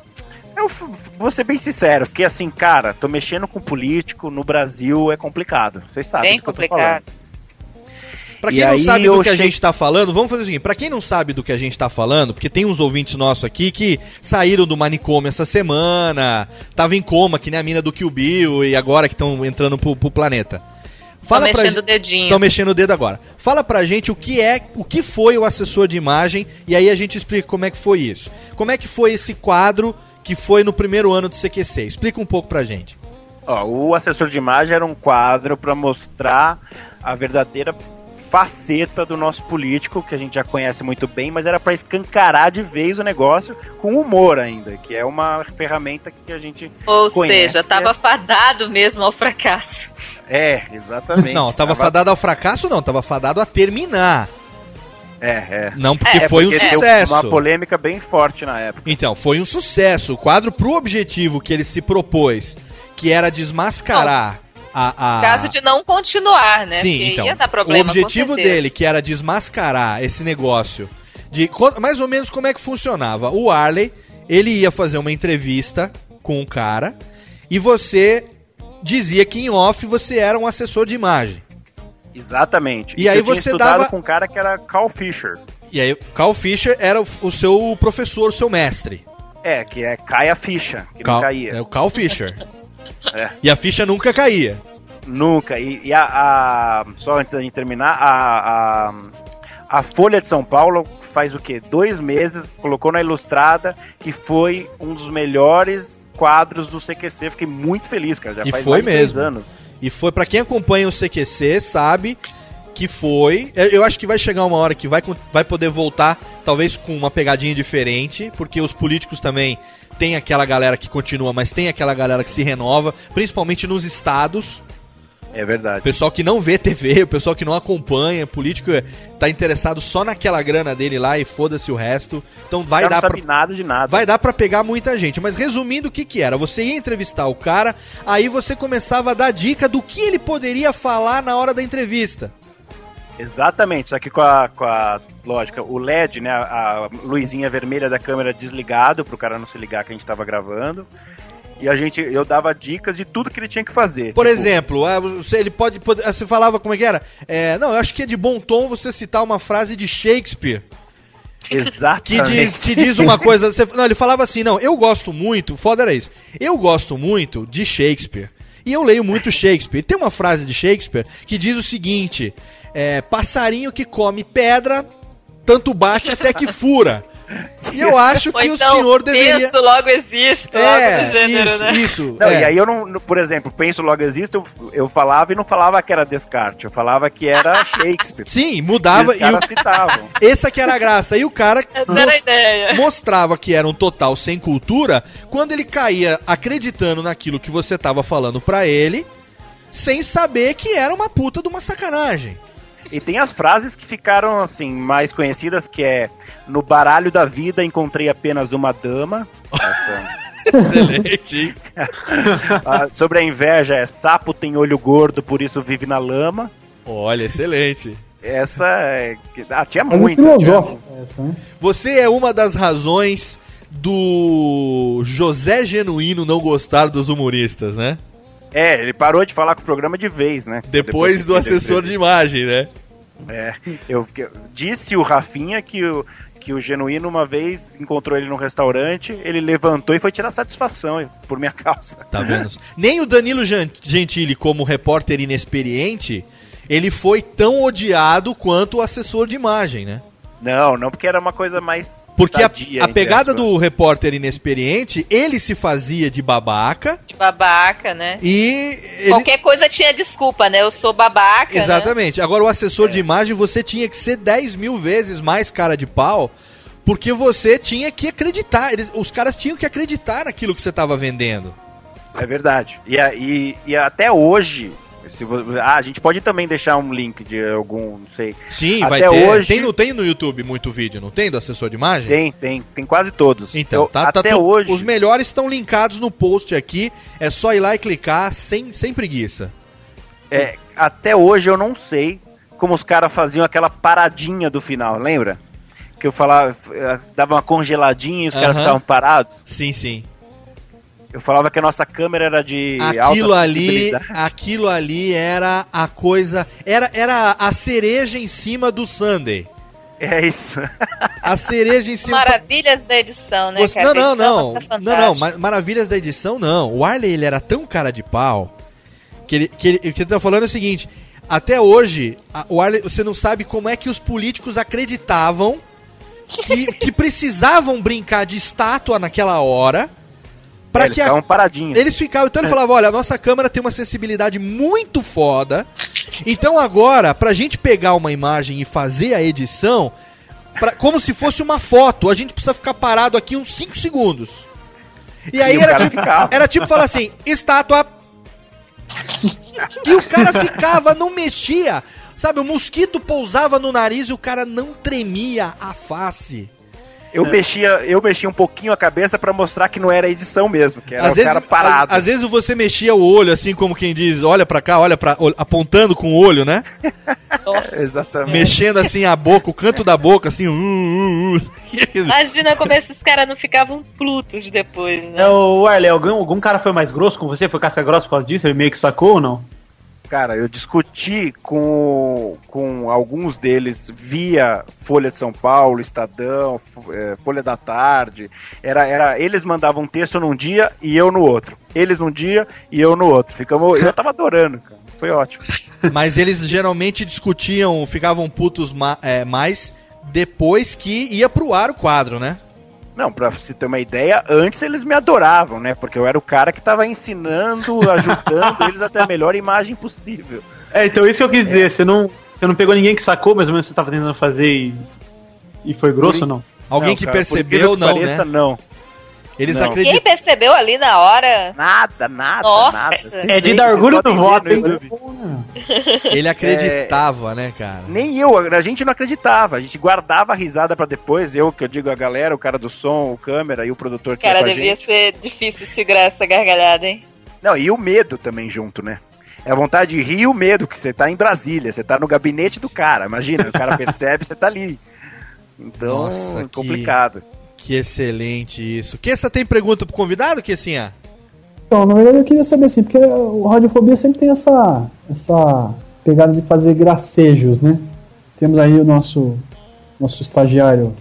Eu vou ser bem sincero, fiquei assim, cara, tô mexendo com político no Brasil é complicado. Vocês sabem Bem do que eu tô complicado. Pra E quem não aí sabe do que a che- gente tá falando, vamos fazer o seguinte: pra quem não sabe do que a gente tá falando, porque tem uns ouvintes nossos aqui que saíram do manicômio essa semana, tava em coma, que nem a mina do Kill Bill, e agora que estão entrando pro, pro planeta. Tô pra mexendo gen- o dedinho. Estão mexendo o dedo agora. Fala pra gente o que é, o que foi o assessor de imagem e aí a gente explica como é que foi isso. Como é que foi esse quadro que foi no primeiro ano do CQC? Explica um pouco pra gente. Ó, o assessor de imagem era um quadro para mostrar a verdadeira faceta do nosso político, que a gente já conhece muito bem, mas era para escancarar de vez o negócio com humor ainda, que é uma ferramenta que a gente Ou conhece, seja, tava fadado mesmo ao fracasso. É, exatamente. Não, tava fadado ao fracasso não, tava fadado a terminar. É, é. Não, porque É, foi um porque deu sucesso. Uma polêmica bem forte na época. Então, foi um sucesso. O quadro pro objetivo que ele se propôs, que era desmascarar a, a... Caso de não continuar, né? Sim, Porque então. ia dar problema, o objetivo dele, que era desmascarar esse negócio, de mais ou menos como é que funcionava. O Arley, ele ia fazer uma entrevista com um cara e você dizia que em off você era um assessor de imagem. Exatamente. E aí eu tinha você dava- com um cara que era Carl Fisher. E aí, Carl Fischer era o, o seu professor, o seu mestre. É, que é cai a ficha, que Carl- não caía. É o Carl Fischer. É. E a ficha nunca caía. Nunca. E, e a, a- Só antes da gente terminar, a, a, a Folha de São Paulo faz o quê? Dois meses, colocou na Ilustrada que foi um dos melhores quadros do CQC. Fiquei muito feliz, cara. Já E faz foi mesmo. anos. E foi pra quem acompanha o CQC sabe que foi. Eu acho que vai chegar uma hora que vai, vai poder voltar, talvez com uma pegadinha diferente, porque os políticos também tem aquela galera que continua, mas tem aquela galera que se renova, principalmente nos estados. É O verdade. pessoal que não vê TV, o pessoal que não acompanha, político é, tá interessado só naquela grana dele lá e foda-se o resto. Então vai dar sabe nada de nada. vai dar pra pegar muita gente. Mas resumindo, o que que era? Você ia entrevistar o cara, aí você começava a dar dica do que ele poderia falar na hora da entrevista. Exatamente, só que com a, com a lógica, o LED, né, a, a luzinha vermelha da câmera desligado, pro cara não se ligar que a gente tava gravando. E a gente, eu dava dicas de tudo que ele tinha que fazer. Por Tipo, exemplo, você, ele pode, pode- Você falava como é que era? É, não, eu acho que é de bom tom você citar uma frase de Shakespeare. Que Exatamente. diz, que diz uma coisa. você- não, ele falava assim: não, eu gosto muito, foda era isso. Eu gosto muito de Shakespeare. E eu leio muito Shakespeare. Tem uma frase de Shakespeare que diz o seguinte: é, passarinho que come pedra, tanto bate até que fura. E eu acho que então, o senhor deveria. Penso, logo existo, É, algo do gênero, isso, né? isso. Não, é. e aí eu não, por exemplo, penso logo existe, eu, eu falava e não falava que era Descartes, eu falava que era Shakespeare. Sim, mudava e os e o, citavam. Essa que era a graça. E o cara mos- mostrava que era um total sem cultura quando ele caía acreditando naquilo que você tava falando pra ele, sem saber que era uma puta de uma sacanagem. E tem as frases que ficaram assim mais conhecidas que é no baralho da vida encontrei apenas uma dama. Essa- Excelente, hein? Ah, sobre a inveja é sapo tem olho gordo, por isso vive na lama. Olha, excelente. Essa é... ah, tinha Mas é muita. filosófica essa, né? Você é uma das razões do José Genuíno não gostar dos humoristas, né? É, ele parou de falar com o programa de vez, né? Depois do que assessor de imagem, né? É, eu, fiquei- disse o Rafinha que o, que o Genuíno uma vez encontrou ele num restaurante, ele levantou e foi tirar satisfação por minha causa. Tá vendo? Nem o Danilo Gen- Gentili, como repórter inexperiente, ele foi tão odiado quanto o assessor de imagem, né? Não, não porque era uma coisa mais. Porque a, sadia, a entre pegada do repórter inexperiente, ele se fazia de babaca De babaca, né? e. ele- Qualquer coisa tinha desculpa, né? Eu sou babaca, né? Exatamente. Agora, o assessor de imagem, você tinha que ser 10 mil vezes mais cara de pau, porque você tinha que acreditar. Eles, os caras tinham que acreditar naquilo que você estava vendendo. É verdade. E, a- e, e até hoje. Se ah, a gente pode também deixar um link de algum, não sei. Sim, Até vai ter. hoje- Tem, no, tem no YouTube muito vídeo, não tem? Do assessor de imagem? Tem, tem, tem quase todos. Então, Eu- tá, tá até hoje. Os melhores estão linkados no post aqui. É só ir lá e clicar sem, sem preguiça. É, até hoje eu não sei como os caras faziam aquela paradinha do final, lembra? Que eu falava, eh, dava uma congeladinha e os caras ficavam parados. Sim, sim. Eu falava que a nossa câmera era de Aquilo alta ali, aquilo ali era a coisa, era, era a cereja em cima do Sunday. É isso. A cereja em cima. Maravilhas da edição, né, Você- não, não, edição não. Não, não. ma- Maravilhas da edição, não. O Arley, ele era tão cara de pau que ele, que ele, o que ele tá falando é o seguinte: até hoje, a- o Arley, você não sabe como é que os políticos acreditavam que, que precisavam brincar de estátua naquela hora. Pra É, eles que a- ficavam paradinhos. Eles ficavam, então ele falava, olha, a nossa câmera tem uma sensibilidade muito foda. Então agora, pra gente pegar uma imagem e fazer a edição, pra- como se fosse uma foto, a gente precisa ficar parado aqui uns 5 segundos. E aí E era tipo, ficava. era tipo falar assim, estátua. E o cara ficava, não mexia. Sabe, o mosquito pousava no nariz e o cara não tremia a face. Eu mexia, eu mexia um pouquinho a cabeça pra mostrar que não era edição mesmo, que era Às o vezes, cara parado. às, às vezes você mexia o olho, assim como quem diz, olha pra cá, olha pra. ol- apontando com o olho, né? Exatamente. Mexendo assim a boca, o canto da boca, assim. Uh, uh, uh. Imagina como esses caras não ficavam plutos depois, né? É, o Arley, algum, algum cara foi mais grosso com você? Foi casca grossa por causa disso? Ele meio que sacou ou não? Cara, eu discuti com, com alguns deles via Folha de São Paulo, Estadão, eh, Folha da Tarde. Era, era, eles mandavam texto num dia e eu no outro. Eles num dia e eu no outro. Ficamos, eu tava adorando, cara. Foi ótimo. Mas eles geralmente discutiam, ficavam putos ma- é, mais depois que ia pro ar o quadro, né? Não, pra você ter uma ideia, antes eles me adoravam, né? Porque eu era o cara que tava ensinando, ajudando eles a ter a melhor imagem possível. É, então isso que eu quis dizer. Você não, Você não pegou ninguém que sacou mais ou menos o que você tava tentando fazer e, e foi grosso ou não? Alguém Não, que cara, percebeu, que não, pareça, né? não. Eles Não. acreditam. Quem percebeu ali na hora? Nada, nada, Nossa. nada. É de dar orgulho do voto, hein? Ele acreditava, né, cara? Nem eu, a gente não acreditava. A gente guardava a risada pra depois. Eu, que eu digo a galera, o cara do som, o câmera e o produtor que Cara, é com a devia gente. ser difícil segurar essa gargalhada, hein? Não, e o medo também junto, né? É a vontade de rir e o medo, que você tá em Brasília, você tá no gabinete do cara. Imagina, o cara percebe, você tá ali. Então, Nossa, que- complicado. Que excelente isso. Que essa tem pergunta pro convidado, que assim, ah? Então, na verdade eu queria saber assim, porque o Radiofobia sempre tem essa, essa pegada de fazer gracejos, né? Temos aí o nosso, nosso estagiário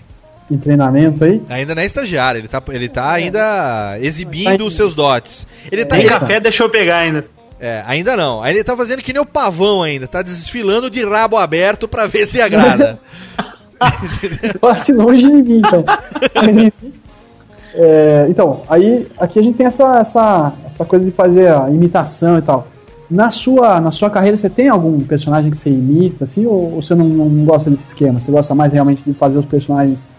em treinamento aí. Ainda não é estagiário, ele tá, ele tá ainda exibindo os seus dotes. Ele tá. Tem ele- café, deixa eu pegar ainda. É, ainda não. Aí ele tá fazendo que nem o pavão ainda, tá desfilando de rabo aberto pra ver se agrada. Passe longe de mim, então. Mas, enfim. É, então, aí aqui a gente tem essa, essa, essa coisa de fazer a imitação e tal. Na sua, na sua carreira, você tem algum personagem que você imita, assim, ou, ou você não, não gosta desse esquema? Você gosta mais realmente de fazer os personagens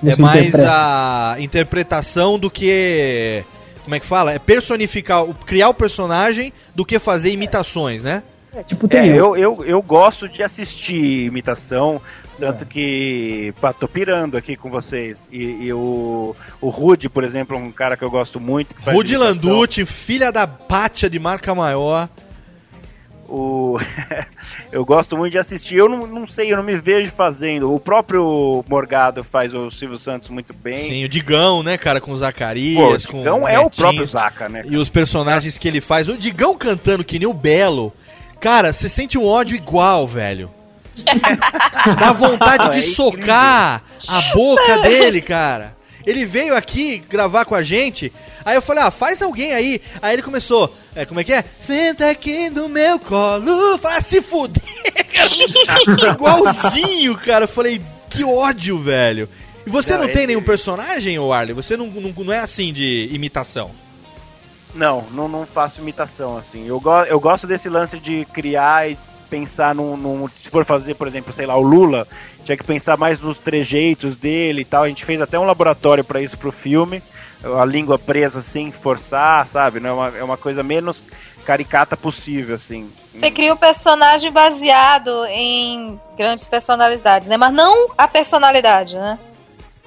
que é você mais interpreta? a interpretação do que. Como é que fala? É personificar, o- criar o personagem do que fazer imitações, né? Tipo, É, eu, eu, eu gosto de assistir imitação, tanto que pá, tô pirando aqui com vocês. E, e o, o Rude, por exemplo, é um cara que eu gosto muito. que imitação. Landucci, filha da pátia de marca maior. O... eu gosto muito de assistir. Eu não, não sei, eu não me vejo fazendo. O próprio Morgado faz o Silvio Santos muito bem. Sim, o Digão, né, cara, com o Zacarias, Pô, o com Digão o é o Netinho. próprio Zaca, né, E os personagens que ele faz. O Digão cantando que nem o Belo. Cara, você sente um ódio igual, velho. Dá vontade de É socar a boca dele, cara. Ele veio aqui gravar com a gente. Aí eu falei, ah, faz alguém aí. Aí ele começou, é, como é que é? Senta aqui no meu colo, vai se fuder. cara. Igualzinho, cara. Eu falei, que ódio, velho. E você não, Não, tem ele- nenhum personagem, ô Arley? Você não, não, não é assim de imitação? Não, não, não faço imitação, assim. Eu, go eu gosto desse lance de criar e pensar num, num- Se for fazer, por exemplo, sei lá, o Lula, tinha que pensar mais nos trejeitos dele e tal. A gente fez até um laboratório para isso pro filme. A língua presa sem forçar, sabe? Não é uma, é uma coisa menos caricata possível, assim. Você cria um personagem baseado em grandes personalidades, né? Mas não a personalidade, né?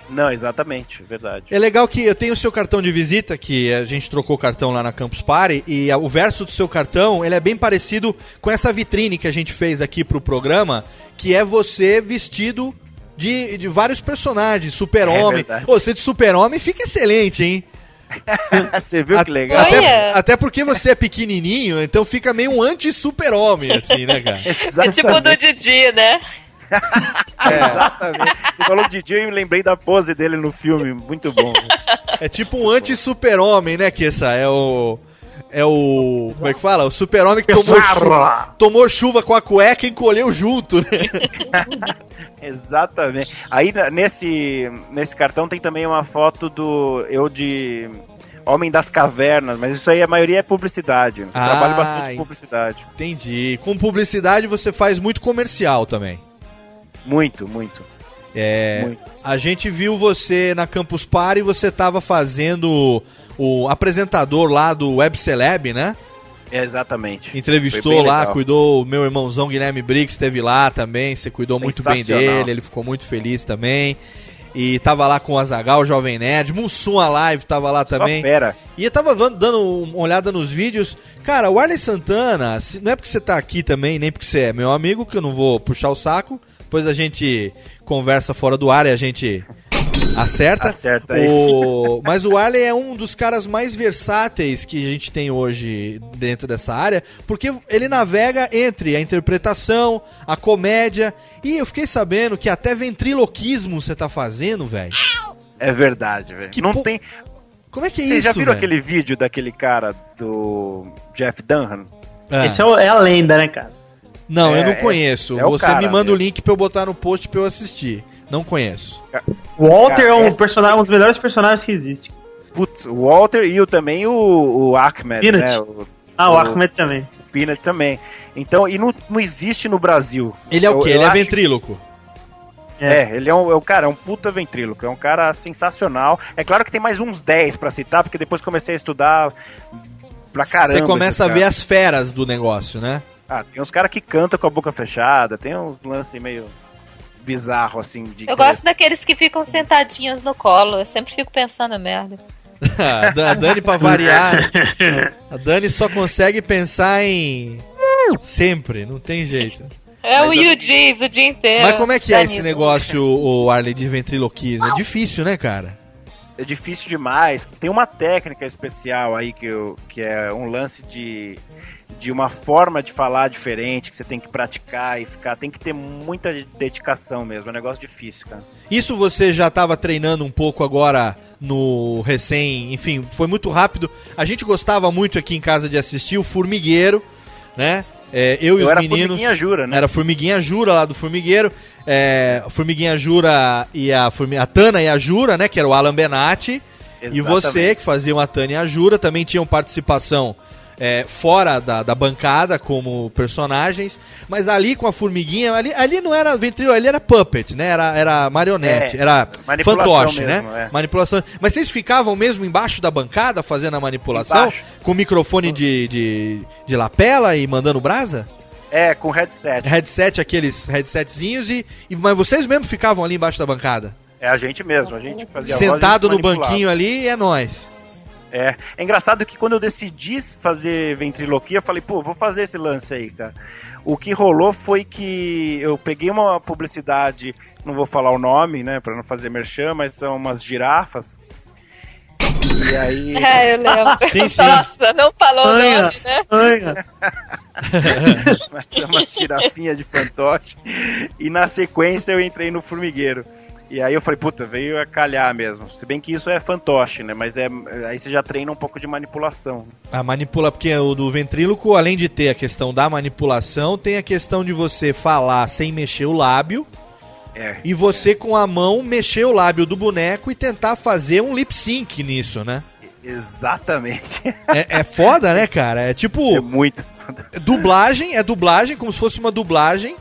Não, exatamente, verdade. É legal que eu tenho o seu cartão de visita, que a gente trocou o cartão lá na Campus Party, e o verso do seu cartão, ele é bem parecido com essa vitrine que a gente fez aqui pro programa, que é você vestido de, de vários personagens, super-homem. Ô, você de super-homem fica excelente, hein? Você viu que legal? Até, até porque você é pequenininho, então fica meio um anti-super-homem, assim, né, cara? É tipo o do Didi, né? Exatamente. Você falou de Didi e eu lembrei da pose dele no filme. Muito bom. É tipo um anti-super-homem, né, que essa é o... É o. Como é que fala? O super-homem que tomou chuva, tomou chuva com a cueca e encolheu junto, né? Exatamente. Aí nesse, nesse cartão tem também uma foto do eu de Homem das Cavernas, mas isso aí a maioria é publicidade. Eu Ah, trabalho bastante com publicidade. Entendi. Com publicidade você faz muito comercial também. Muito, muito. É. Muito. A gente viu você na Campus Party você tava fazendo o apresentador lá do Web Celeb, né? É, exatamente. Entrevistou lá, legal. cuidou, o meu irmãozão Guilherme Briggs esteve lá também, você cuidou muito bem dele, ele ficou muito feliz também. E tava lá com o Azagal, o Jovem Nerd, Mussum Alive tava lá também. fera. E eu tava dando uma olhada nos vídeos. Cara, o Arley Santana, não é porque você tá aqui também, nem porque você é meu amigo, que eu não vou puxar o saco. Depois a gente conversa fora do ar e a gente acerta. Acerta o... Mas o Arley é um dos caras mais versáteis que a gente tem hoje dentro dessa área, porque ele navega entre a interpretação, a comédia, e eu fiquei sabendo que até ventriloquismo você tá fazendo, velho. É verdade, velho. Que Não po- tem. Como é que é Vocês isso, já viram aquele vídeo daquele cara do Jeff Dunham? Ah. Esse é, o- é a lenda, né, cara? Não, É, eu não é- conheço. é o Você cara me manda o link pra eu botar no post pra eu assistir. Não conheço. O Walter Cara, é um, personagem, um dos melhores personagens que existe. Putz, o Walter e o, também o, o Ahmed, Peanut. né? O, Ah, o o- Ahmed também. Peanut também. Então, e não, não existe no Brasil. Ele é o Eu- quê? eu Ele é ventríloco. É, ele é um, é um cara, é um puta ventríloco, é um cara sensacional. É claro que tem mais uns 10 pra citar, porque depois comecei a estudar pra caramba. Você começa a ver as feras do negócio, né? Ah, tem uns caras que cantam com a boca fechada, tem uns lance meio bizarro, assim, de... Eu gosto daqueles que ficam sentadinhos no colo. Eu sempre fico pensando merda. a Dan- a Dani, pra variar, a Dani só consegue pensar em. Sempre, não tem jeito. É o Diz o dia inteiro. Mas como é que é esse negócio, o Arley, de ventriloquismo? É difícil, né, cara? É difícil demais. Tem uma técnica especial aí que, eu, que é um lance de, de uma forma de falar diferente que você tem que praticar e ficar. Tem que ter muita dedicação mesmo. É um negócio difícil, cara. Isso você já estava treinando um pouco agora no recém, enfim, foi muito rápido. A gente gostava muito aqui em casa de assistir o Formigueiro, né? É, eu e Eu os era meninos. Formiguinha Jura, né? Era Formiguinha Jura lá do Formigueiro. É, Formiguinha Jura e a, Formi- a Tana e a Jura, né? Que era o Alan Benatti. E você, Exatamente. que fazia a Tânia e a Jura, também tinham participação é, fora da, da bancada como personagens. Mas ali com a formiguinha, ali, ali não era ventrilo, ali era puppet, né? Era, era marionete, É, era fantoche, mesmo, né? é. Manipulação. Mas vocês ficavam mesmo embaixo da bancada fazendo a manipulação? Embaixo. Com microfone de, de, de lapela e mandando brasa? É, com headset. Headset, aqueles headsetzinhos e, e. Mas vocês mesmo ficavam ali embaixo da bancada? É a gente mesmo, a gente fazia Sentado no banquinho ali é nós. É. é engraçado que quando eu decidi fazer ventriloquia, eu falei, pô, vou fazer esse lance aí, cara. O que rolou foi que eu peguei uma publicidade, não vou falar o nome, né, pra não fazer merchan, mas são umas girafas. E aí. É, eu lembro. Sim, sim. Nossa, não falou o Anha, nome, né? anha. mas é uma girafinha de fantoche. E na sequência eu entrei no formigueiro. E aí eu falei, puta, veio a calhar mesmo. Se bem que isso é fantoche, né? Mas é aí você já treina um pouco de manipulação. A manipula, porque o do ventríloco, além de ter a questão da manipulação, tem a questão de você falar sem mexer o lábio É. e você com a mão mexer o lábio do boneco e tentar fazer um lip sync nisso, né? Exatamente. É, é foda, né, cara? É tipo. É muito. Dublagem, é dublagem, como se fosse uma dublagem.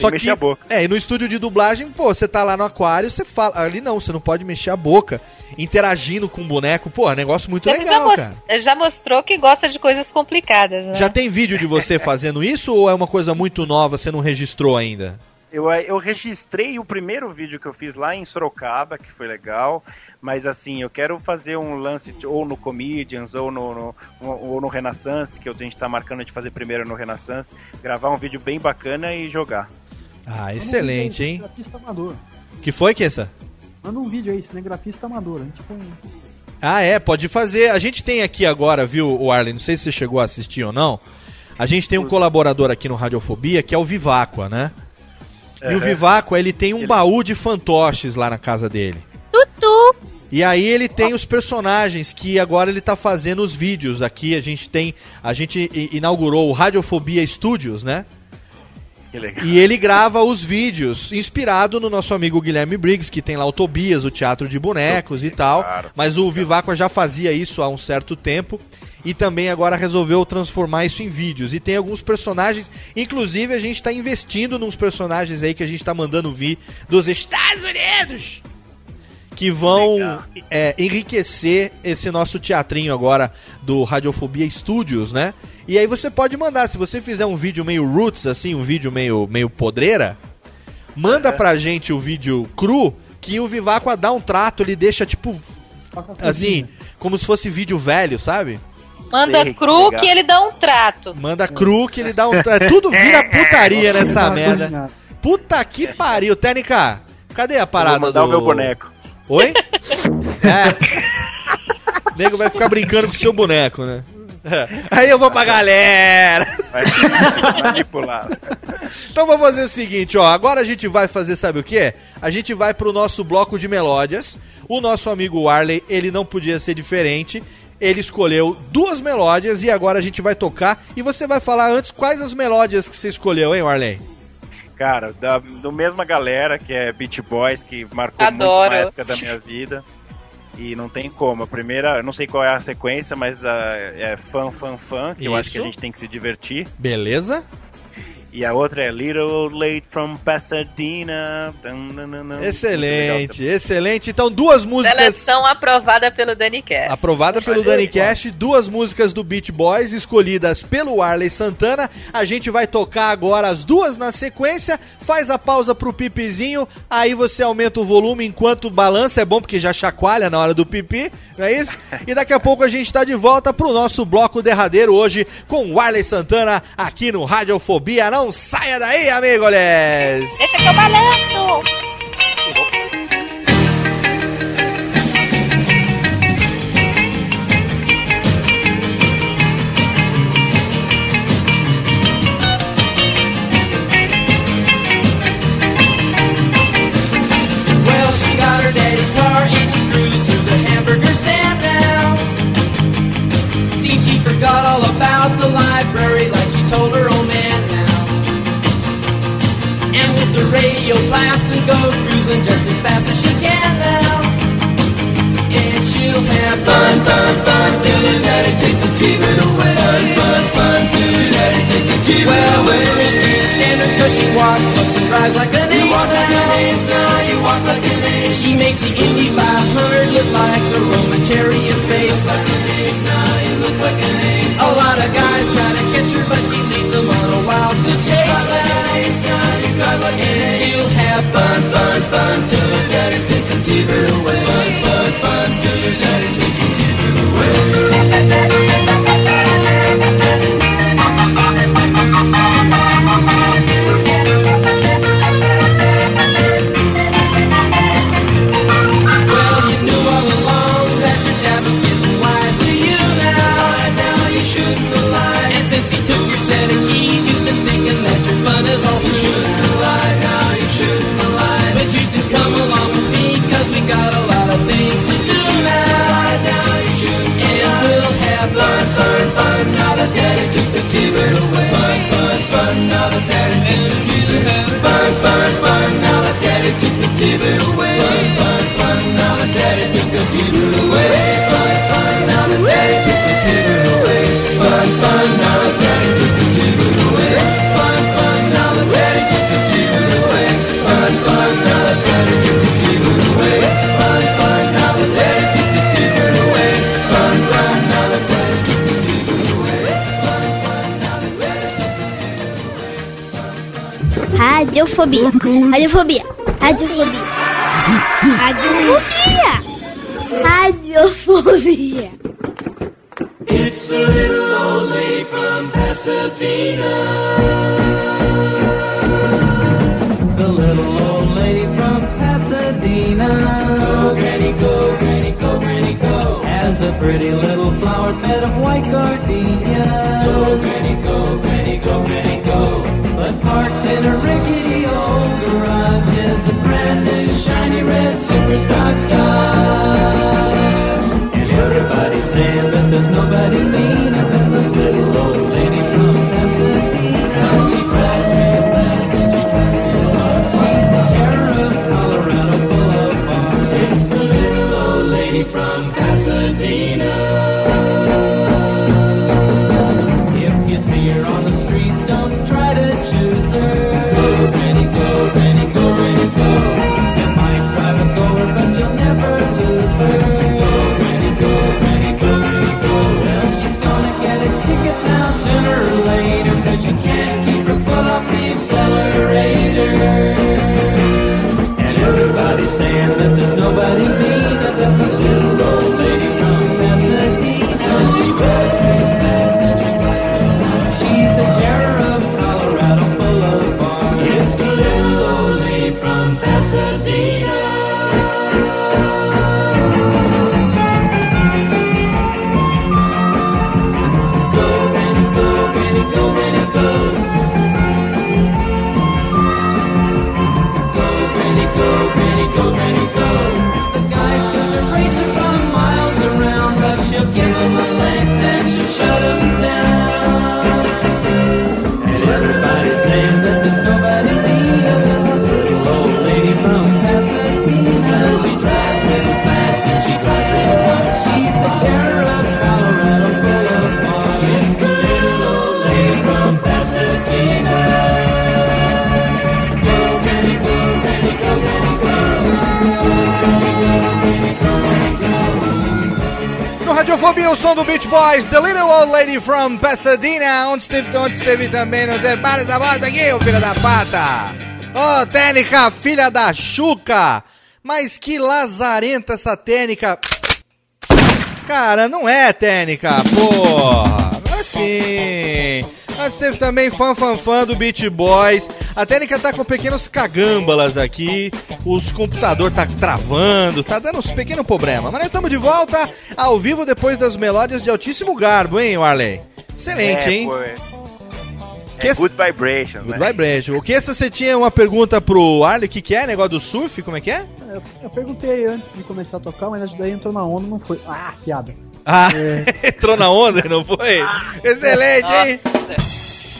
Só mexer que. a boca. É, e no estúdio de dublagem, pô, você tá lá no aquário, você fala. Ali não, você não pode mexer a boca. Interagindo com o boneco, pô, é um negócio muito Ele já, legal, mos- cara. ele já mostrou que gosta de coisas complicadas, né? Já tem vídeo de você fazendo isso ou é uma coisa muito nova, você não registrou ainda? Eu, eu registrei o primeiro vídeo que eu fiz lá em Sorocaba, que foi legal. Mas assim, eu quero fazer um lance ou no Comedians ou no, no- ou no Renaissance, que a gente tá marcando de fazer primeiro no Renaissance. Gravar um vídeo bem bacana e jogar. Ah, excelente, hein? Cinegrafista amador. Que foi, Kessa? Manda um vídeo aí, cinegrafista amador. hein? Tipo um... Ah, é, pode fazer. A gente tem aqui agora, viu, o Arlen, não sei se você chegou a assistir ou não. A gente tem um colaborador aqui no Radiofobia que é o Viváqua, né? E o É. Viváqua, ele tem um baú de fantoches lá na casa dele. Tutu! E aí ele tem os personagens que agora ele tá fazendo os vídeos. Aqui a gente tem. A gente inaugurou o Radiofobia Studios, né? E ele grava os vídeos inspirado no nosso amigo Guilherme Briggs, que tem lá o Tobias, o teatro de bonecos e tal. Claro, Mas o Viváqua já fazia isso há um certo tempo. E também agora resolveu transformar isso em vídeos. E tem alguns personagens. Inclusive, a gente tá investindo nos personagens aí que a gente tá mandando vir dos Estados Unidos. Que vão é, enriquecer esse nosso teatrinho agora do Radiofobia Studios, né? E aí você pode mandar, se você fizer um vídeo meio roots, assim, um vídeo meio, meio podreira, manda pra gente o vídeo cru, que o Viváqua dá um trato, ele deixa tipo, assim, como se fosse vídeo velho, sabe? Manda Sei, cru legal. que ele dá um trato. Manda cru que ele dá um trato. Tudo vira putaria nessa merda. Puta que pariu, Técnica. Cadê a Eu parada vou mandar do... o meu boneco. Oi? É. O nego vai ficar brincando com o seu boneco, né? Aí eu vou pra galera. Vai manipular. Então vamos fazer o seguinte, ó. Agora a gente vai fazer, sabe o que? A gente vai pro nosso bloco de melódias. O nosso amigo Warley, ele não podia ser diferente. Ele escolheu duas melódias e agora a gente vai tocar. E você vai falar antes quais as melódias que você escolheu, hein, Warley? Cara, da do mesma galera que é Beach Boys, que marcou muito Adoro. uma época da minha vida. E não tem como. A primeira, eu não sei qual é a sequência, mas a, é fã, fã, fã, que eu acho que a Isso. gente tem que se divertir. Beleza? E a outra é Little Late from Pasadena. Dun, dun, dun, dun. Excelente, excelente. Então, duas músicas. Seleção aprovada pelo Dani Cash. Aprovada pelo Dani Cash, duas músicas do Beach Boys escolhidas pelo Arley Santana. A gente vai tocar agora as duas na sequência. Faz a pausa pro pipizinho, aí você aumenta o volume enquanto balança, é bom porque já chacoalha na hora do pipi, não é isso? E daqui a pouco a gente tá de volta pro nosso bloco derradeiro hoje com o Arley Santana aqui no Radiofobia. Não saia daí, amigos! Esse aqui é o balanço. Radio blasting goes cruising just as fast as she can now. And she'll have fun, fun, fun till her daddy takes a T-bird away. Fun, fun, fun till her daddy takes a T-bird well, away. Well, the stand her 'cause she walks, looks and drives like an ace. You walk like an ace now, you walk like an ace. She makes the Indy 500 look like a Roman chariot race. Like an ace now, you look like an ace. A lot of guys try to catch her, but she leads them on a wild goose chase. Drive like ace. She'll have fun, fun, fun till her daddy takes a T-bird away. Fun, fun, fun till her daddy the Teresa. Radiofobia. Radiofobia. Radiofobia. Radiofobia. Radiofobia. It's the little lady from Pasadena. The little old lady from Pasadena. Go, granny, go, granny, go, granny, go. Has a pretty little flower bed of white gardenias. superstar guy. Fobi, o som do Beach Boys, The Little Old Lady from Pasadena. Onde esteve, onde esteve também no Debate da Bota aqui, ô filho da pata. Ô, Técnica, filha da Chuca. Mas que lazarenta essa Técnica. Cara, não é Técnica, porra. Assim. Antes teve também Fan Fan Fan do Beach Boys. A técnica tá com pequenos cagâmbalas aqui. Os computador tá travando, tá dando uns pequenos problemas. Mas nós estamos de volta ao vivo depois das melódias de altíssimo garbo, hein, Warley? Excelente, É, hein? pô, é. Que É esse- Good Vibration, Good né? Vibration. O que essa você tinha uma pergunta pro Arley? O que, que é? Negócio do surf? Como é que é? Eu, eu perguntei antes de começar a tocar, mas daí entrou na onda não foi. Ah, piada. Ah, É. entrou na onda, não foi? Excelente, hein?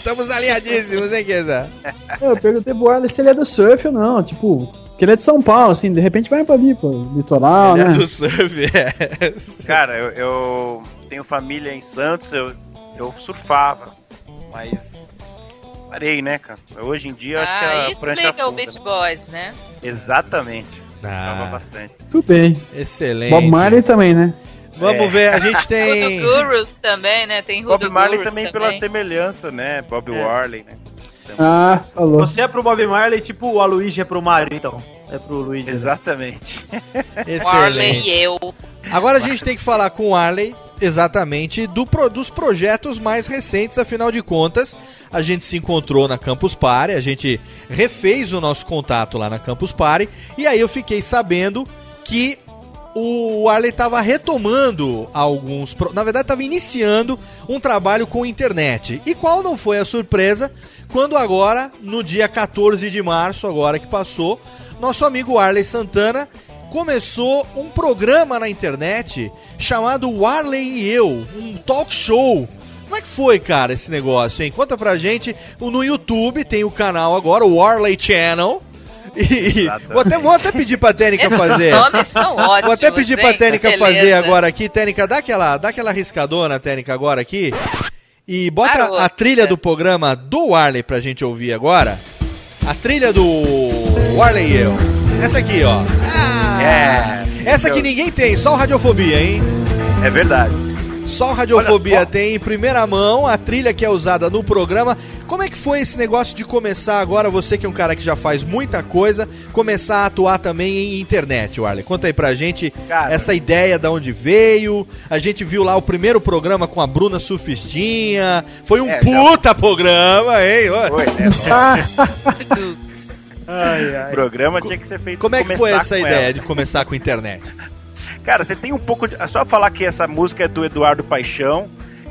Estamos alinhadíssimos, hein, Keza? Eu perguntei pro Arley se ele é do surf ou não. Tipo, que ele é de São Paulo, assim, de repente vai pra ali, pô, litoral, Ele é né? do surf, é. Cara, eu, eu tenho família em Santos, eu, eu surfava, mas parei, né, cara? Hoje em dia eu acho que Ah, a isso prancha explica o Beach? Boys, né? Exatamente. Ah. Surfava bastante. Tudo bem. Excelente. Bob Marley também, né? Vamos É. ver, a gente Rudo tem. Gurus também, né? Tem Rudo Bob Marley Gurus também, pela semelhança, né? Bob É. Warley, né? Ah, falou. Você é pro Bob Marley, tipo o Aloysio é pro Mario, então. É pro Luigi. Exatamente. Marley e eu. Agora a gente tem que falar com o Arley exatamente do pro- dos projetos mais recentes, afinal de contas, a gente se encontrou na Campus Party, a gente refez o nosso contato lá na Campus Party, e aí eu fiquei sabendo que o Arley estava retomando alguns. Na verdade, estava iniciando um trabalho com internet. E qual não foi a surpresa quando agora, no dia 14 de março, agora que passou, nosso amigo Arley Santana começou um programa na internet chamado Arley e Eu, um talk show. Como é que foi, cara, esse negócio, hein? Conta pra gente. No YouTube tem o canal agora, o Arley Channel. E vou até, vou até pedir pra Técnica Esses fazer. nomes são ótimos, Vou até pedir pra Beleza. fazer agora aqui. Técnica, dá aquela, dá aquela riscadona, Técnica, agora aqui. E bota a trilha do programa do Warley pra gente ouvir agora. A trilha do Warley e eu. Essa aqui, ó. É. Essa que ninguém tem, só o Radiofobia, hein? É verdade. Só o Radiofobia tem em primeira mão a trilha que é usada no programa. Como é que foi esse negócio de começar agora, você que é um cara que já faz muita coisa, começar a atuar também em internet, Warley? Conta aí pra gente Cara. essa ideia da onde veio. A gente viu lá o primeiro programa com a Bruna Surfistinha. Foi um É, já- puta programa, hein? Foi, né? Ai, O programa tinha que ser feito Como é que foi essa ideia ela. de começar com a internet? Cara, você tem um pouco de. É só falar que essa música é do Eduardo Paixão.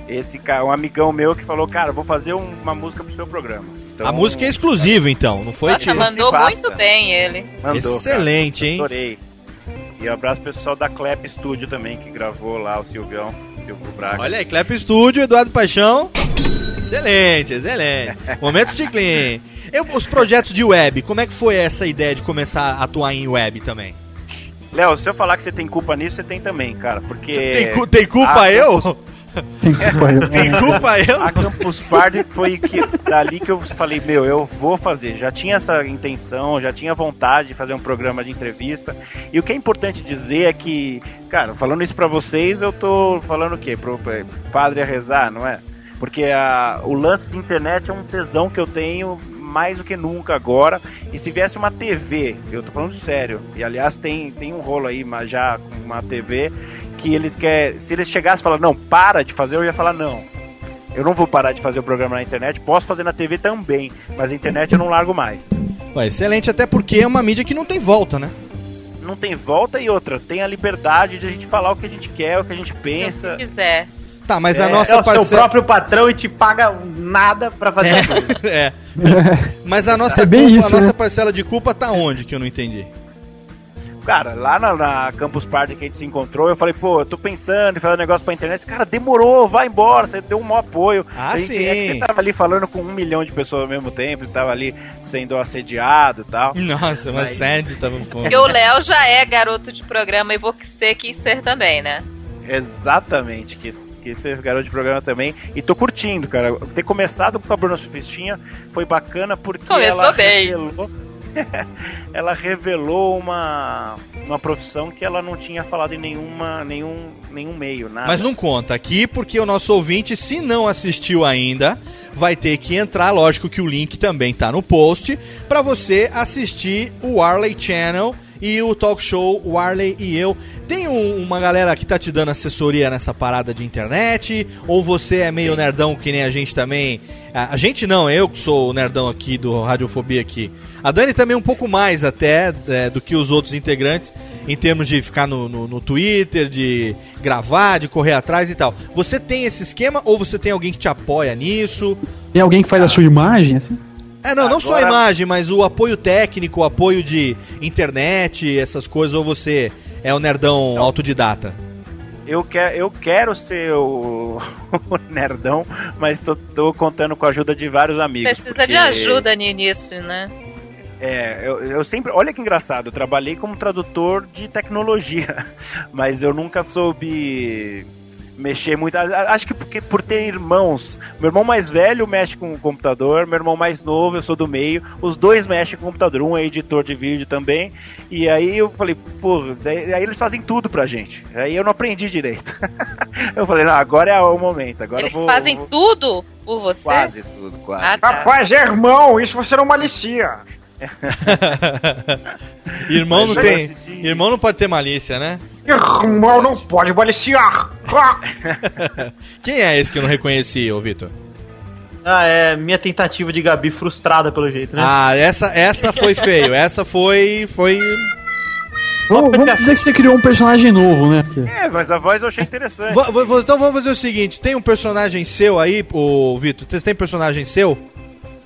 Esse cara, um amigão meu que falou, cara, vou fazer um- uma música pro seu programa. Então, a música é exclusiva, então, não foi? Nossa, mandou muito bem ele. mandou, Excelente, cara. hein? Adorei. E um abraço pro pessoal da Clap Studio também, que gravou lá o Silvião, Silvio Braga. Olha aí, Clap Studio, Eduardo Paixão. Excelente, excelente. Momento de clean. Eu, os projetos de web, como é que foi essa ideia de começar a atuar em web também? Léo, se eu falar que você tem culpa nisso, você tem também, cara, porque... Tem, cu- tem culpa a eu? Tem culpa eu. Tem culpa eu? A Campus Party foi que, dali que eu falei, meu, eu vou fazer. Já tinha essa intenção, já tinha vontade de fazer um programa de entrevista. E o que é importante dizer é que, cara, falando isso pra vocês, eu tô falando o quê? Pro pro padre a rezar, não é? Porque a, o lance de internet é um tesão que eu tenho mais do que nunca agora. E se viesse uma TV, eu tô falando sério, e aliás tem, tem um rolo aí mas já com uma TV que eles querem. Se eles chegassem e falassem, não, para de fazer, eu ia falar, não. Eu não vou parar de fazer o programa na internet, posso fazer na TV também, mas a internet eu não largo mais. Ué, excelente, até porque é uma mídia que não tem volta, né? Não tem volta e outra, tem a liberdade de a gente falar o que a gente quer, o que a gente pensa. Se quiser. Tá, mas É, a nossa é o seu próprio patrão e te paga nada pra fazer a coisa. É. Mas a nossa, É bem culpa- isso, a nossa né? parcela de culpa tá onde que eu não entendi? Cara, lá na, na Campus Party que a gente se encontrou, eu falei, pô, eu tô pensando em fazer um negócio pra internet. Cara, demorou, vai embora, você deu um maior apoio. Ah, A gente- sim. É que você tava ali falando com um milhão de pessoas ao mesmo tempo, tava ali sendo assediado e tal. Nossa, mas Sandy tava fome. Porque o Léo já é garoto de programa e você quis ser também, né? Exatamente, quis, quis ser garoto de programa também. E tô curtindo, cara. Ter começado com a Bruna Sufistinha foi bacana porque Começou ela bem. revelou. ela revelou uma, uma profissão que ela não tinha falado em nenhuma, nenhum, nenhum meio, nada. Mas não conta aqui porque o nosso ouvinte, se não assistiu ainda, vai ter que entrar. Lógico que o link também tá no post para você assistir o Warley Channel e o talk show Warley e eu. Tem um- uma galera que tá te dando assessoria nessa parada de internet? Ou você é meio nerdão que nem a gente também? A, a gente não, eu que sou o nerdão aqui do Radiofobia aqui. A Dani também um pouco mais até é, do que os outros integrantes em termos de ficar no, no, no Twitter, de gravar, de correr atrás e tal. Você tem esse esquema ou você tem alguém que te apoia nisso? Tem alguém que faz a sua imagem, assim? É, não, não só a imagem, mas o apoio técnico, o apoio de internet, essas coisas, ou você é o nerdão autodidata? Eu, quer, eu quero ser o, o nerdão, mas tô, tô contando com a ajuda de vários amigos. Precisa de porque- ajuda nisso, né? É, eu, eu sempre. Olha que engraçado, eu trabalhei como tradutor de tecnologia, mas eu nunca soube mexer muito. Acho que porque por ter irmãos. Meu irmão mais velho mexe com o computador, meu irmão mais novo, eu sou do meio. Os dois mexem com o computador. Um é editor de vídeo também. E aí eu falei, pô, daí- aí eles fazem tudo pra gente. Aí eu não aprendi direito. eu falei, não, agora é o momento. Agora Eles eu vou, fazem vou- tudo por você? Quase tudo, quase. Ah, tá. Rapaz, é irmão, isso você não malicia. Irmão não tem. Irmão não pode ter malícia, né? Irmão não pode maliciar. Quem é esse que eu não reconheci, ô Vitor? Ah, é minha tentativa de Gabi frustrada pelo jeito, né? Ah, essa, essa foi feio. Essa foi. foi. Vamos, vamos dizer que você criou um personagem novo, né? É, mas a voz eu achei interessante. Va- va- va- então vamos fazer o seguinte: tem um personagem seu aí, ô Vitor? Vocês têm personagem seu?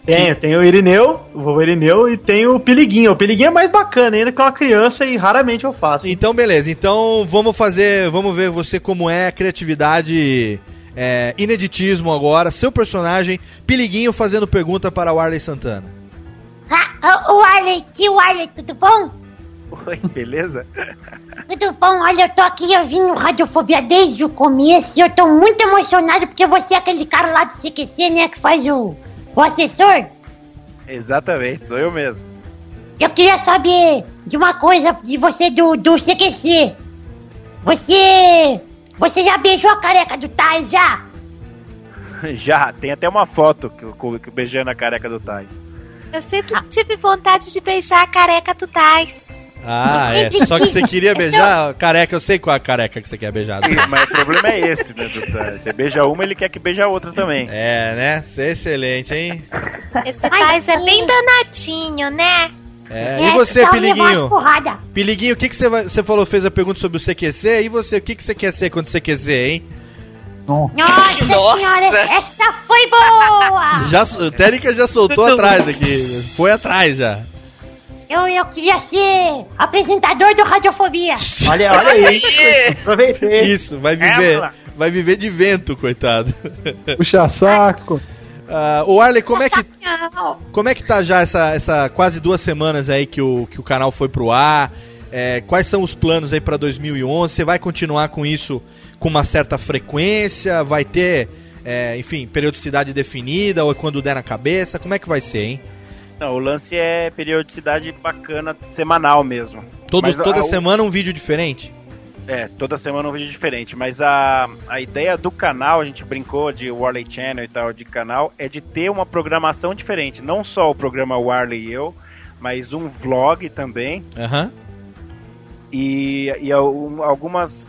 Tenho, tem o Irineu, o vovô Irineu, e tem o Piliguinho. O Piliguinho é mais bacana ainda que é uma criança e raramente eu faço. Então, beleza. Então, vamos fazer. Vamos ver você como é a criatividade. É, ineditismo agora. Seu personagem, Piliguinho, fazendo pergunta para o Arley Santana. Ah, o Arley, tio Arley, tudo bom? Oi, beleza? Tudo bom? Olha, eu tô aqui ouvindo Radiofobia desde o começo e eu tô muito emocionado porque você é aquele cara lá do CQC, né, que faz o, o assessor. Exatamente, sou eu mesmo. Eu queria saber de uma coisa de você do, do CQC. Você... Você já beijou a careca do Tais, já? Já, tem até uma foto que eu, que beijando a careca do Tais. Eu sempre tive vontade de beijar a careca do Tais. Ah, é. Só que você queria beijar careca. Eu sei qual é a careca que você quer beijar. Sim, mas o problema é esse, né, Tais? Você beija uma, ele quer que beija a outra também. É, né? Você é excelente, hein? Esse Tais é bem danadinho, né? É. E você, Piliguinho? porrada. Piliguinho, o que, que você, vai- você falou, fez a pergunta sobre o CQC? E você, o que, que você quer ser quando CQC, hein? Nossa, senhora, essa foi boa! Já, o Térica já soltou atrás aqui. Foi atrás já. Eu, eu queria ser apresentador do Radiofobia. Olha, olha aí. Aproveitei. Isso, vai viver. Vai viver de vento, coitado. Puxa saco. Ah, o Arley, como é que como é que tá já essa, essa quase duas semanas aí que o, que o canal foi pro ar? É, quais são os planos aí pra 2011? Você vai continuar com isso com uma certa frequência? Vai ter, é, enfim, periodicidade definida ou é quando der na cabeça? Como é que vai ser, hein? Não, o lance é periodicidade bacana, semanal mesmo. Todo, Mas toda a- semana um vídeo diferente? É, toda semana um vídeo diferente. Mas a, a ideia do canal, a gente brincou de Warley Channel e tal, de canal, é de ter uma programação diferente. Não só o programa Warley e eu, mas um vlog também. Aham. E, e al- algumas.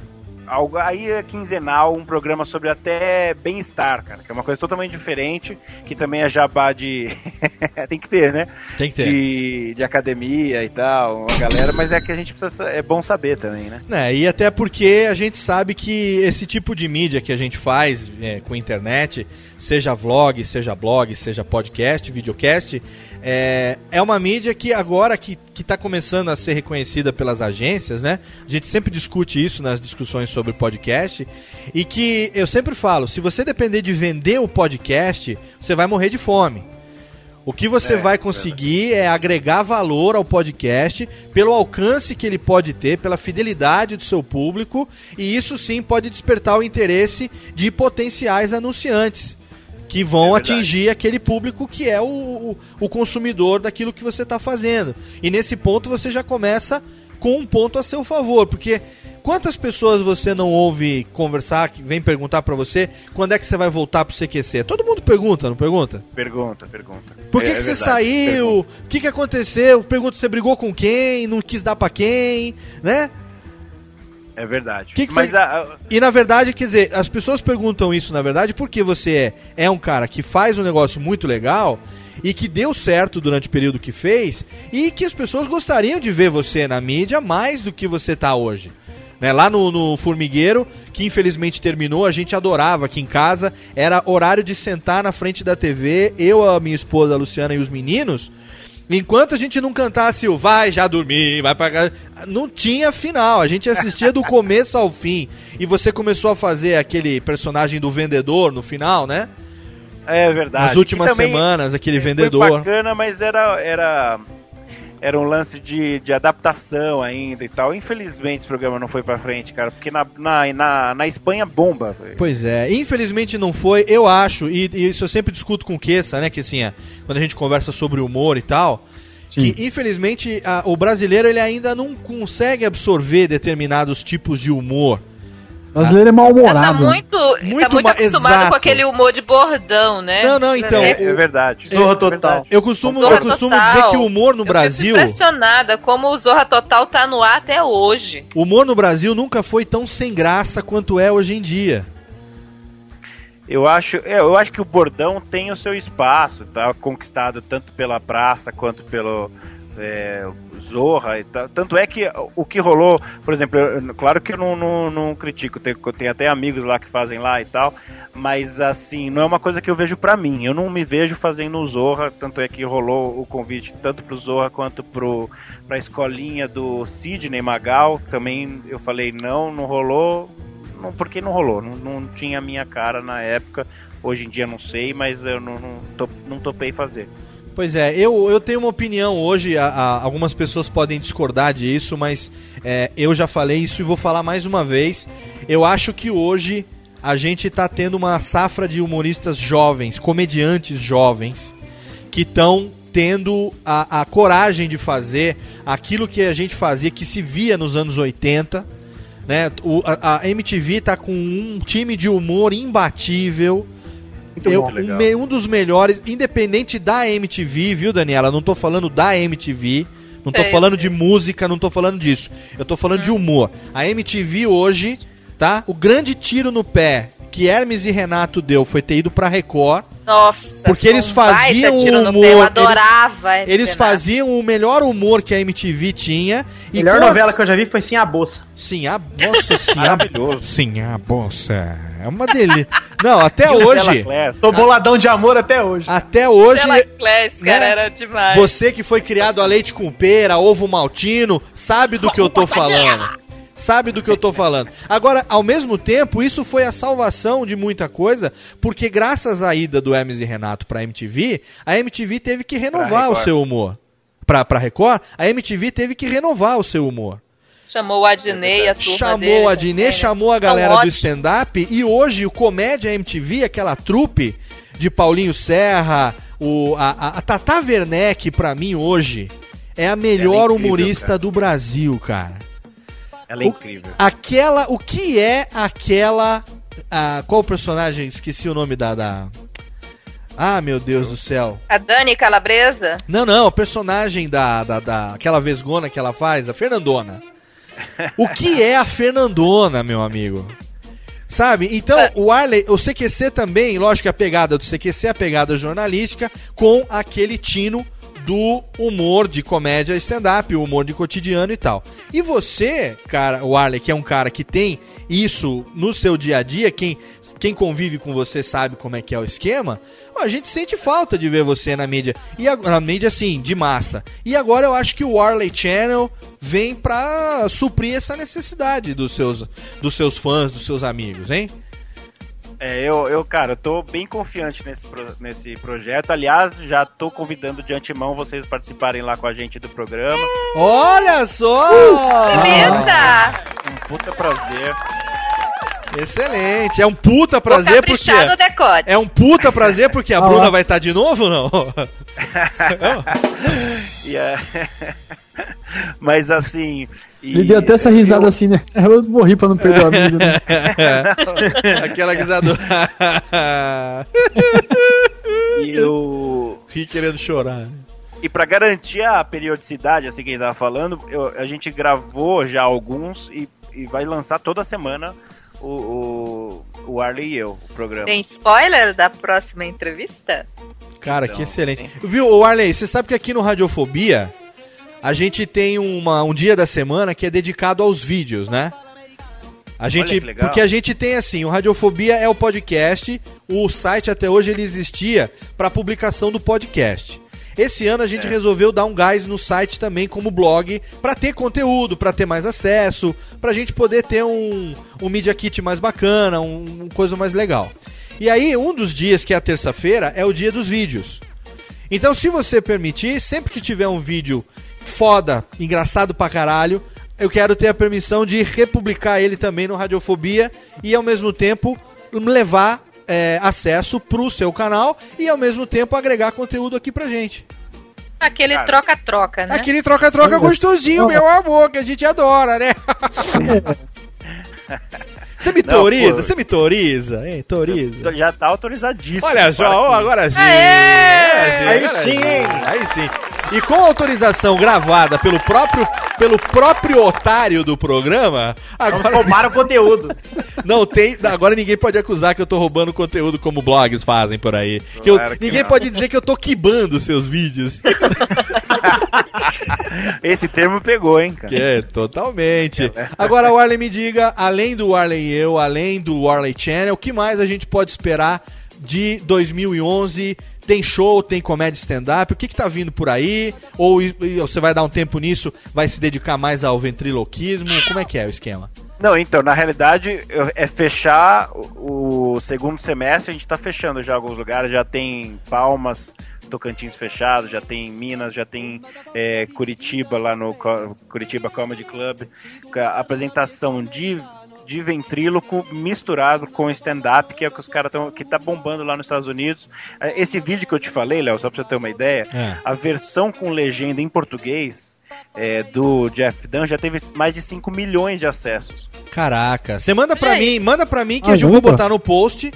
Algo- Aí é quinzenal, um programa sobre até bem-estar, cara. Que é uma coisa totalmente diferente, que também é jabá de. Tem que ter, né? Tem que ter. De, de academia e tal, uma galera, mas é que a gente precisa. É bom saber também, né? É, e até porque a gente sabe que esse tipo de mídia que a gente faz é, com internet, seja vlog, seja blog, seja podcast, videocast, é, é uma mídia que agora que está começando a ser reconhecida pelas agências, né? A gente sempre discute isso nas discussões sobre podcast e que eu sempre falo, se você depender de vender o podcast, você vai morrer de fome. O que você É, vai conseguir é agregar valor ao podcast pelo alcance que ele pode ter, pela fidelidade do seu público, e isso sim pode despertar o interesse de potenciais anunciantes que vão atingir aquele público que é o, o, o consumidor daquilo que você está fazendo. E nesse ponto você já começa com um ponto a seu favor, porque quantas pessoas você não ouve conversar, que vem perguntar pra você quando é que você vai voltar pro CQC? Todo mundo pergunta, não pergunta? Pergunta, pergunta. Por que, É- que é você verdade, saiu? O que, que aconteceu? Pergunta, você brigou com quem? Não quis dar pra quem? Né? É verdade. Que que Mas a- E na verdade, quer dizer, as pessoas perguntam isso, na verdade, porque você é, é um cara que faz um negócio muito legal e que deu certo durante o período que fez e que as pessoas gostariam de ver você na mídia mais do que você tá hoje. Né, lá no, no Formigueiro, que infelizmente terminou, a gente adorava aqui em casa. Era horário de sentar na frente da TV, eu, a minha esposa, a Luciana e os meninos. Enquanto a gente não cantasse o vai já dormir, vai pra casa, não tinha final. A gente assistia do começo ao fim. E você começou a fazer aquele personagem do vendedor no final, né? É verdade. Nas últimas semanas, aquele Foi vendedor. bacana, mas era, era, era um lance de, de adaptação ainda e tal. Infelizmente esse programa não foi pra frente, cara, porque na, na, na, na Espanha bomba. Pois é, infelizmente não foi, eu acho, e, e isso eu sempre discuto com o Kessa, né, que assim, é, quando a gente conversa sobre humor e tal, que infelizmente a- o brasileiro ele ainda não consegue absorver determinados tipos de humor. O brasileiro é mal-humorado. Tá muito, Muito tá muito ma- acostumado exato. com aquele humor de bordão, né? Não, não, então. É, é verdade. Zorra total. Eu costumo, Zorra eu costumo Total. dizer que o humor no Eu Brasil, fico impressionada como o Zorra Total tá no ar até hoje. o humor no Brasil nunca foi tão sem graça quanto é hoje em dia. Eu acho, é, eu acho que o bordão tem o seu espaço, tá conquistado tanto pela praça quanto pelo é, Zorra e tal. Tanto é que o que rolou, por exemplo, eu- claro que eu não, não, não critico, tem, tem até amigos lá que fazem lá e tal, mas assim, não é uma coisa que eu vejo pra mim. Eu não me vejo fazendo o Zorra, tanto é que rolou o convite tanto pro Zorra quanto pro, pra escolinha do Sidney Magal. Também eu falei, não, não rolou, não, porque não rolou, não, não tinha a minha cara na época. Hoje em dia não sei, mas eu não, não, não topei fazer. Pois é, eu, eu tenho uma opinião hoje, a- a- algumas pessoas podem discordar disso, mas é, eu já falei isso e vou falar mais uma vez. Eu acho que hoje a gente tá tendo uma safra de humoristas jovens, comediantes jovens, que estão tendo a, a coragem de fazer aquilo que a gente fazia, que se via nos anos 80. Né? O, a, a MTV tá com um time de humor imbatível. Eu- bom. um, Legal. um dos melhores, independente da MTV, viu, Daniela? Não tô falando da MTV, não tô Sei, falando de música, não tô falando disso. Eu tô falando de humor. A MTV hoje, tá? O grande tiro no pé que Hermes e Renato deu foi ter ido pra Record. Nossa, Porque eles um faziam um no humor. pé, Eu eles- adorava. Eles, Renato. faziam o melhor humor que a MTV tinha. A melhor com as- novela que eu já vi foi Sim a Bolsa. Sim, a nossa senhora. Maravilhoso. Sim, a bolsa. É uma delícia. Não, até Stella hoje. Tô boladão de amor até hoje. Até hoje. Class, cara, né? era demais. Você que foi criado a leite com pera, ovo maltino, sabe do que eu tô falando. Sabe do que eu tô falando. Agora, ao mesmo tempo, isso foi a salvação de muita coisa, porque graças à ida do Hermes e Renato pra MTV, a MTV teve que renovar o seu humor. Pra, pra Record, a MTV teve que renovar o seu humor. Chamou o Adnei, a turma chamou dele, a né? chamou a galera do stand-up e hoje o Comédia MTV, aquela trupe de Paulinho Serra, o, a, a, a Tata Werneck, pra mim hoje, é a melhor incrível, humorista cara. do Brasil, cara. Ela é incrível. Aquela, o que é aquela, ah, qual o personagem, esqueci o nome da, da... Ah, meu Deus do céu. A Dani Calabresa? Não, não, o personagem da, da, da aquela vesgona que ela faz, a Fernandona. O que é a Fernandona, meu amigo? Sabe? Então, o Arley, o CQC também, lógico que a pegada do CQC é a pegada jornalística com aquele tino do humor de comédia stand-up, o humor de cotidiano e tal. E você, cara, o Arley, que é um cara que tem isso no seu dia a dia, quem, quem convive com você sabe como é que é o esquema, a gente sente falta de ver você na mídia. E ag- na mídia, assim, de massa. E agora eu acho que o Warley Channel vem pra suprir essa necessidade dos seus, dos seus fãs, dos seus amigos, hein? É, eu, eu, cara, eu tô bem confiante nesse, pro- nesse projeto. Aliás, já tô convidando de antemão vocês participarem lá com a gente do programa. Olha só! Beleza! Um puta prazer. Excelente. É um puta Vou prazer porque. caprichar no decote. É um puta prazer porque a Ah, Bruna vai estar de novo ou não? E, é, Mas assim. e- Ele deu até essa risada assim, né? Eu morri pra não perder o amigo, né? Aquela risadora. E o. Ri querendo chorar. E pra garantir a periodicidade, assim que a gente tava falando, eu- a gente gravou já alguns e, e vai lançar toda semana o, o, o Arley e eu, o programa. Tem spoiler da próxima entrevista? Cara, Então, que excelente. Viu, ô Arley, você sabe que aqui no Radiofobia a gente tem uma, um dia da semana que é dedicado aos vídeos, né? A gente, porque a gente tem assim, o Radiofobia é o podcast, o site até hoje ele existia para publicação do podcast. Esse ano a gente É. resolveu dar um gás no site também como blog para ter conteúdo, para ter mais acesso, pra gente poder ter um, um media kit mais bacana, um, um coisa mais legal. E aí, um dos dias que é a terça-feira é o dia dos vídeos. Então, se você permitir, sempre que tiver um vídeo foda, engraçado pra caralho, eu quero ter a permissão de republicar ele também no Radiofobia e ao mesmo tempo levar é, acesso pro seu canal e ao mesmo tempo agregar conteúdo aqui pra gente. Aquele troca-troca, né? Aquele troca-troca gostosinho, meu amor, que a gente adora, né? Você me Não, toriza? pô. Você me toriza? Hein, toriza? Já tá autorizadíssimo. Olha só, agora sim. Aê! Agora Aí agora sim, hein? Aí sim. E com autorização gravada pelo próprio, pelo próprio otário do programa, agora Roubaram o conteúdo. não tem. Agora ninguém pode acusar que eu tô roubando conteúdo como blogs fazem por aí. Que eu- Claro que ninguém não. pode dizer que eu tô quibando seus vídeos. Esse termo pegou, hein, cara. Que é, totalmente. Agora, o Arley me diga, além do Arley e eu, além do Arley Channel, o que mais a gente pode esperar de 2011? Tem show, tem comédia stand-up, o que que tá vindo por aí? Ou você vai dar um tempo nisso, vai se dedicar mais ao ventriloquismo? Como é que é o esquema? Não, então, na realidade, é fechar o, segundo semestre, a gente tá fechando já alguns lugares, já tem Palmas, Tocantins fechado, já tem Minas, já tem é, Curitiba lá no Curitiba Comedy Club, a apresentação de, de ventríloco misturado com stand-up, que é o que os caras estão, que tá bombando lá nos Estados Unidos. É, Esse vídeo que eu te falei, Léo, só pra você ter uma ideia, É. a versão com legenda em português é, do Jeff Dunn já teve mais de 5 milhões de acessos. Caraca, você manda pra mim, manda pra mim que Ah, eu vou botar no post.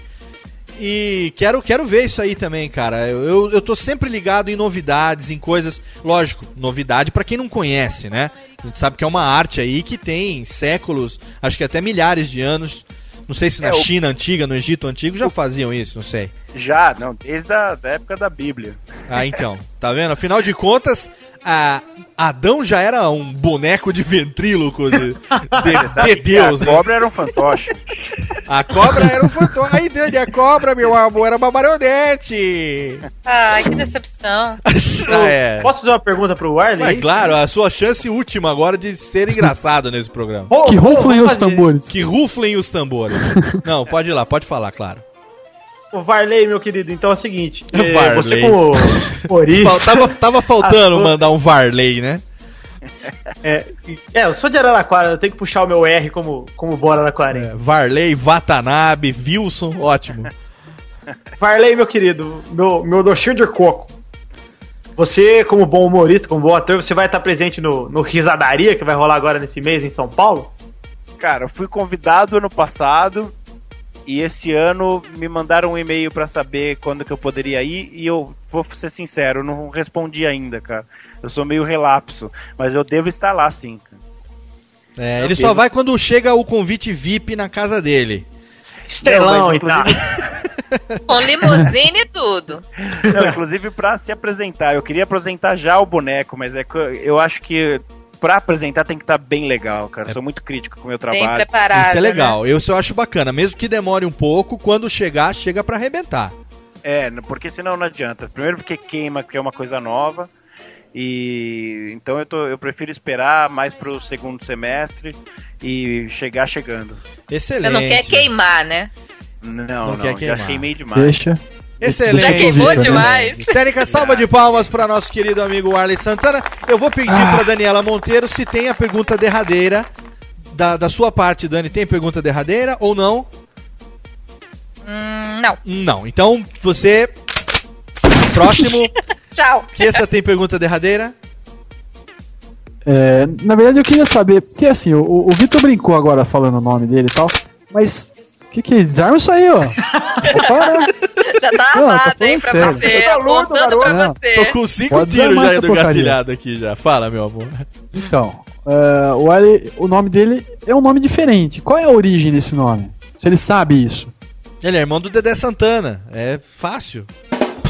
E quero, quero ver isso aí também, cara. Eu, eu, tô sempre ligado em novidades, em coisas. Lógico, novidade pra quem não conhece, né? A gente sabe que é uma arte aí que tem séculos, acho que até milhares de anos. Não sei se na É, o- China antiga, no Egito antigo já faziam isso, não sei. Já, não, desde a da época da Bíblia. Ah, então, tá vendo? Afinal de contas, a Adão já era um boneco de ventríloco de, de, de Deus, né? cobra era um fantoche. A cobra era um fantoche. Aí, Dani, a cobra, meu amor, era uma marionete. Ai, que decepção. Ah, é. Posso fazer uma pergunta pro Arley? Mas claro, a sua chance última agora de ser engraçado nesse programa. Vou- Que ruflem vou os tambores. Que ruflem os tambores. Não, pode ir lá, pode falar, claro. O Varley, meu querido, então é o seguinte. é, Varley. Você como. Fal- tava, tava faltando mandar um Varley, né? É, é, eu sou de Araraquara, eu tenho que puxar o meu R como, como bora Araraquara. É, Varley, Watanabe, Wilson, ótimo. Varley, meu querido, meu, meu doxinho de coco. Você, como bom humorista, como bom ator, você vai estar presente no, no Risadaria, que vai rolar agora nesse mês em São Paulo? Cara, eu fui convidado ano passado e esse ano me mandaram um e-mail pra saber quando que eu poderia ir e eu vou ser sincero, não respondi ainda, cara. Eu sou meio relapso, mas eu devo estar lá sim. É, ele só vai quando chega o convite VIP na casa dele. Estrelão, mas então. Com limusine e tudo. Não, inclusive pra se apresentar. Eu queria apresentar já o boneco, mas é eu acho que pra apresentar tem que estar bem legal, cara. Eu sou muito crítico com o meu Bem trabalho. preparado. Isso é né? legal. Eu, isso eu acho bacana. Mesmo que demore um pouco, quando chegar, chega pra arrebentar. É, porque senão não adianta. Primeiro porque queima, que é uma coisa nova. E então eu, tô, eu prefiro esperar mais pro segundo semestre e chegar chegando. Excelente. Você não quer queimar, né? Não, Não não, quer já queimar. queimei demais. Deixa. Excelente. Já queimou demais. Técnica, salva de palmas para nosso querido amigo Arley Santana. Eu vou pedir Ah. para Daniela Monteiro se tem a pergunta derradeira Da, da sua parte, Dani, tem pergunta derradeira ou não? Hum, não. Não. Então, você. Próximo. Tchau. Kessa tem pergunta derradeira? É, na verdade, eu queria saber, porque assim, o, o Vitor brincou agora falando o nome dele e tal, mas que que é? Desarma isso aí, ó. Opa, né? Já tá armado, hein, pra sério. você. Tá louco, Apontando pra você. Tô com cinco Pode tiros já do gatilhado aqui já. Fala, meu amor. Então, é, o, Ali- o nome dele é um nome diferente. Qual é a origem desse nome? Se ele sabe isso. Ele é irmão do Dedé Santana. É fácil.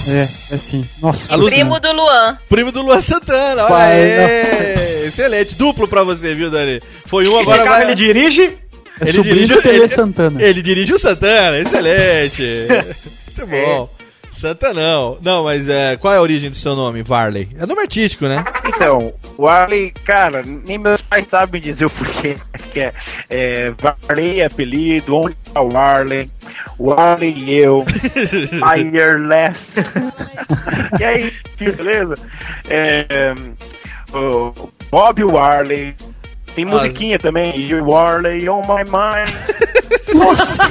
É, é sim. Nossa. Primo do Luan. Primo do Luan Santana, olha Pai, aí. Excelente. Duplo pra você, viu, Dani? Foi um, agora vai... carro ele dirige? É Ele dirige- do Tele ele- Santana. Ele dirige o Santana, excelente. Muito bom. Santa não. Não, mas é, qual é a origem do seu nome, Varley? É nome artístico, né? Então, o Arley, cara, nem meus pais sabem dizer o porquê. Que é, é Varley é apelido, onde tá o Arley? O Arley e eu. Fireless. e aí, beleza? É, o Bob Warley. Tem Ah. musiquinha também. You Warley on my mind. Nossa!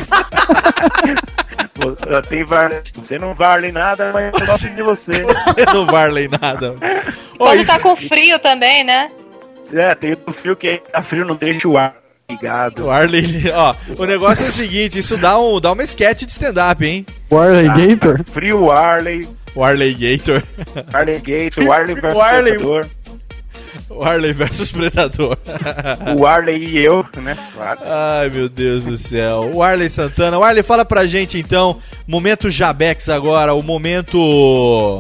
Tem Varley. Você não Varley nada, mas eu gosto de você. Você não Varley nada. Quando isso- tá com frio também, né? É, tem o frio que tá frio, não deixa o ar ligado. O Arley, ó, o negócio é o seguinte, isso dá, um, dá uma sketch de stand-up, hein? Warley Gator? Frio Arley, O Arley Gator. Arley Gator, o Arley versus O Arley- O Arley versus Predador. o Arley e eu, né? Claro. Ai, meu Deus do céu. O Arley Santana. O Arley, fala pra gente então, momento Jabex agora, o momento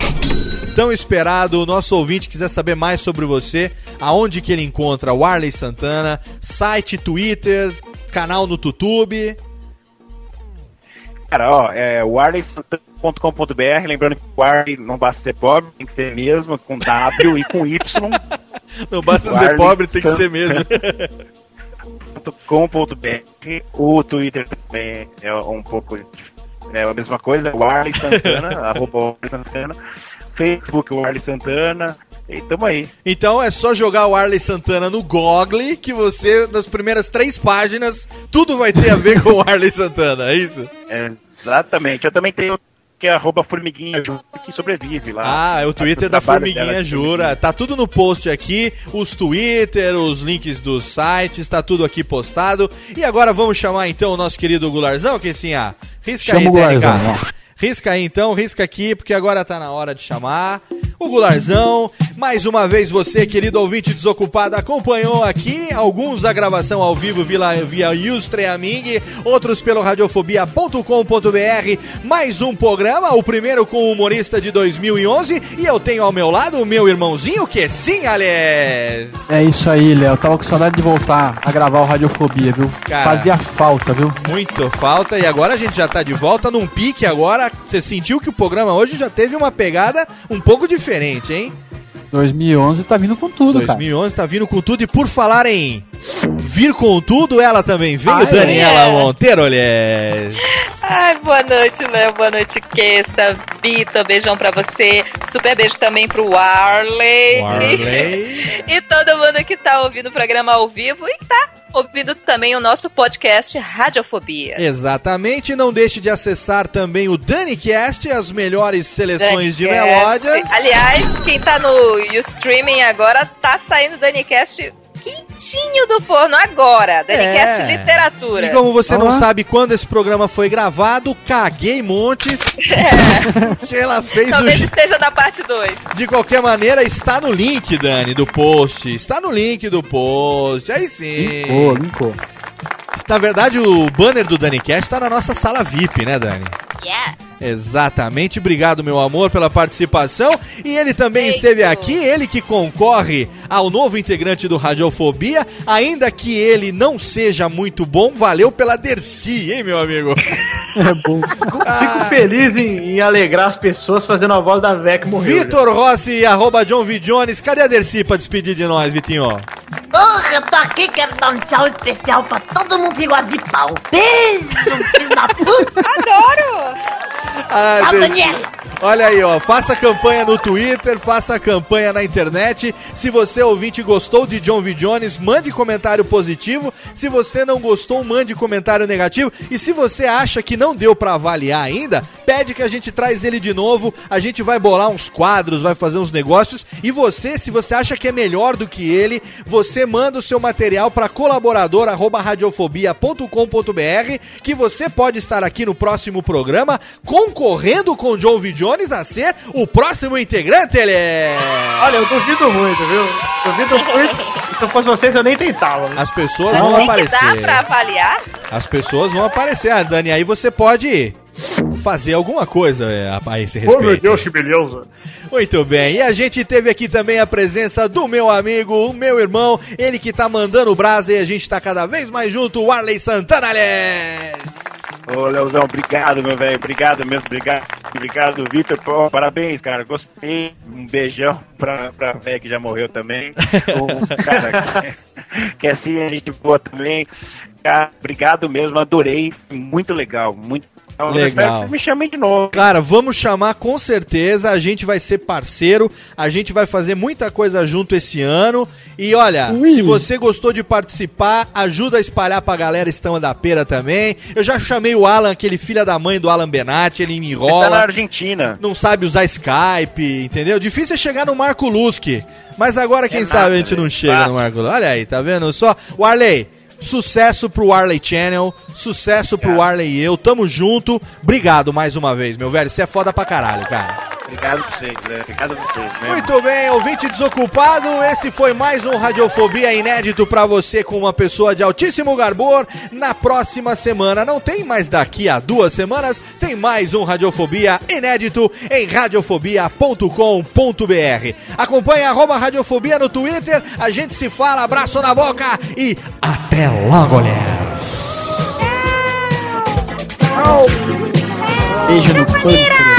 tão esperado. O nosso ouvinte quiser saber mais sobre você, aonde que ele encontra o Arley Santana, site, Twitter, canal no YouTube. Cara, ó, é o arleysantana.com.br, lembrando que o Arley não basta ser pobre, tem que ser mesmo, com W e com Y. Não basta ser pobre, tem que ser mesmo. .com.br, o Twitter também é um pouco é a mesma coisa, o Arley Santana, arroba Arley Santana, Facebook o Arley Santana, e tamo aí. Então é só jogar o Arley Santana no Google que você, nas primeiras três páginas, tudo vai ter a ver com o Arley Santana, é isso? É, exatamente. Eu também tenho que é arroba formiguinha Jura, que sobrevive lá. Ah, é o Twitter da Formiguinha dela de Jura. Tá tudo no post aqui, os Twitter, os links dos sites, tá tudo aqui postado. E agora vamos chamar então o nosso querido Gularzão, que sim, ah, risca Chama aí, o Gularzão. Risca aí então, risca aqui, porque agora tá na hora de chamar o Gularzão. Mais uma vez você, querido ouvinte desocupado, acompanhou aqui alguns da gravação ao vivo via, via Ustreaming, outros pelo radiofobia.com.br. Mais um programa, o primeiro com o humorista de 2011. E eu tenho ao meu lado o meu irmãozinho, que sim, Alex. É isso aí, Léo. Tava com saudade de voltar a gravar o Radiofobia, viu? Cara. Fazia falta, viu? Muito falta e agora a gente já tá de volta num pique agora. Você sentiu que o programa hoje já teve uma pegada um pouco diferente, hein? 2011 tá vindo com tudo, cara. 2011 tá vindo com tudo e por falar em vir com tudo, ela também veio, é? Daniela Monteiro, olha. Ai, boa noite, Léo. Boa noite, Kessa. Vitor, beijão pra você. Super beijo também pro Warley. Warley. e todo mundo que tá ouvindo o programa ao vivo e tá ouvindo também o nosso podcast Radiofobia. Exatamente, não deixe de acessar também o DaniCast, as melhores seleções de Danicast. melódias. Aliás, quem tá no streaming agora tá saindo Danicast quentinho do forno agora. Danicast É. Literatura. E como você não Ah. sabe quando esse programa foi gravado, caguei montes. que ela fez Talvez o esteja na parte 2. De qualquer maneira, está no link, Dani, do post. Está no link do post. Aí sim. Linkou, linkou. Na verdade, o banner do Dani Cash está na nossa sala VIP, né, Dani? Yeah. Exatamente, obrigado meu amor pela participação. E ele também esteve aqui, ele que concorre ao novo integrante do Radiofobia, ainda que ele não seja muito bom, valeu pela Dercy, hein, meu amigo? É bom. Fico feliz em, em alegrar as pessoas fazendo a voz da Vec que morreu. Vitor Rossi, arroba John V. Jones, cadê a Dercy pra despedir de nós, Vitinho? Porra, eu tô aqui, quero dar um tchau especial pra todo mundo que gosta de pau. Beijo, filho da puta. Adoro! Ah, Tchau, Dercy. Daniela. Olha aí, ó. Faça campanha no Twitter, faça campanha na internet. Se você ouvinte gostou de John V. Jones, mande comentário positivo. Se você não gostou, mande comentário negativo. E se você acha que não deu pra avaliar ainda, pede que a gente traz ele de novo. A gente vai bolar uns quadros, vai fazer uns negócios. E você, se você acha que é melhor do que ele, você manda o seu material para colaborador@radiofobia.com.br que você pode estar aqui no próximo programa concorrendo com John V. Jones a ser o próximo integrante, ele é. Olha, eu duvido muito, viu? Duvido muito. Se eu fosse vocês, eu nem tentava. As pessoas Não vão que aparecer. pra avaliar? As pessoas vão aparecer. Ah, Dani, aí você pode fazer alguma coisa é, a, a esse Oh, meu respeito. Deus, que beleza. Muito bem, e a gente teve aqui também a presença do meu amigo, o meu irmão, ele que tá mandando o brasa e a gente tá cada vez mais junto, o Arley Santana. Ô, Leozão, obrigado, meu velho. Obrigado mesmo, obrigado. Obrigado, Vitor. Parabéns, cara. Gostei. Um beijão pra, pra velha que já morreu também. O cara que, que assim a gente boa também. Cara, obrigado mesmo, adorei. Muito legal, muito legal. Eu espero que Legal. vocês me chamem de novo. Cara, vamos chamar com certeza, a gente vai ser parceiro, a gente vai fazer muita coisa junto esse ano. E olha, se você gostou de participar, ajuda a espalhar pra galera Estão da Pera também. Eu já chamei o Alan, aquele filho da mãe do Alan Benatti, ele me Ele tá na enrola. Argentina. não sabe usar Skype, entendeu? Difícil é chegar no Marco Luski. Mas agora, quem É sabe, nada, a gente não né? chega no Fácil. Marco Luski. Olha aí, tá vendo só? O Arley, sucesso pro Arley Channel, sucesso pro Arley e eu, tamo junto. Obrigado mais uma vez, meu velho. Você é foda pra caralho, cara. Obrigado pra vocês, né? Obrigado pra vocês, né? Muito bem, ouvinte desocupado, esse foi mais um Radiofobia inédito pra você com uma pessoa de altíssimo garbor. Na próxima semana, não tem mais daqui a duas semanas, tem mais um Radiofobia inédito em radiofobia.com.br. Acompanhe arroba Radiofobia no Twitter, a gente se fala, abraço na boca e até logo, galera! Beijo no pâncreas.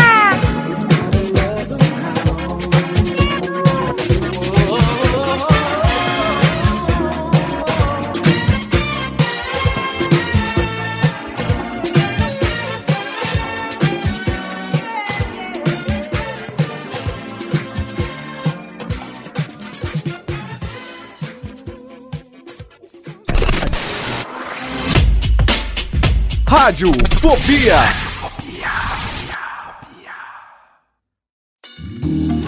Rádio Fobia.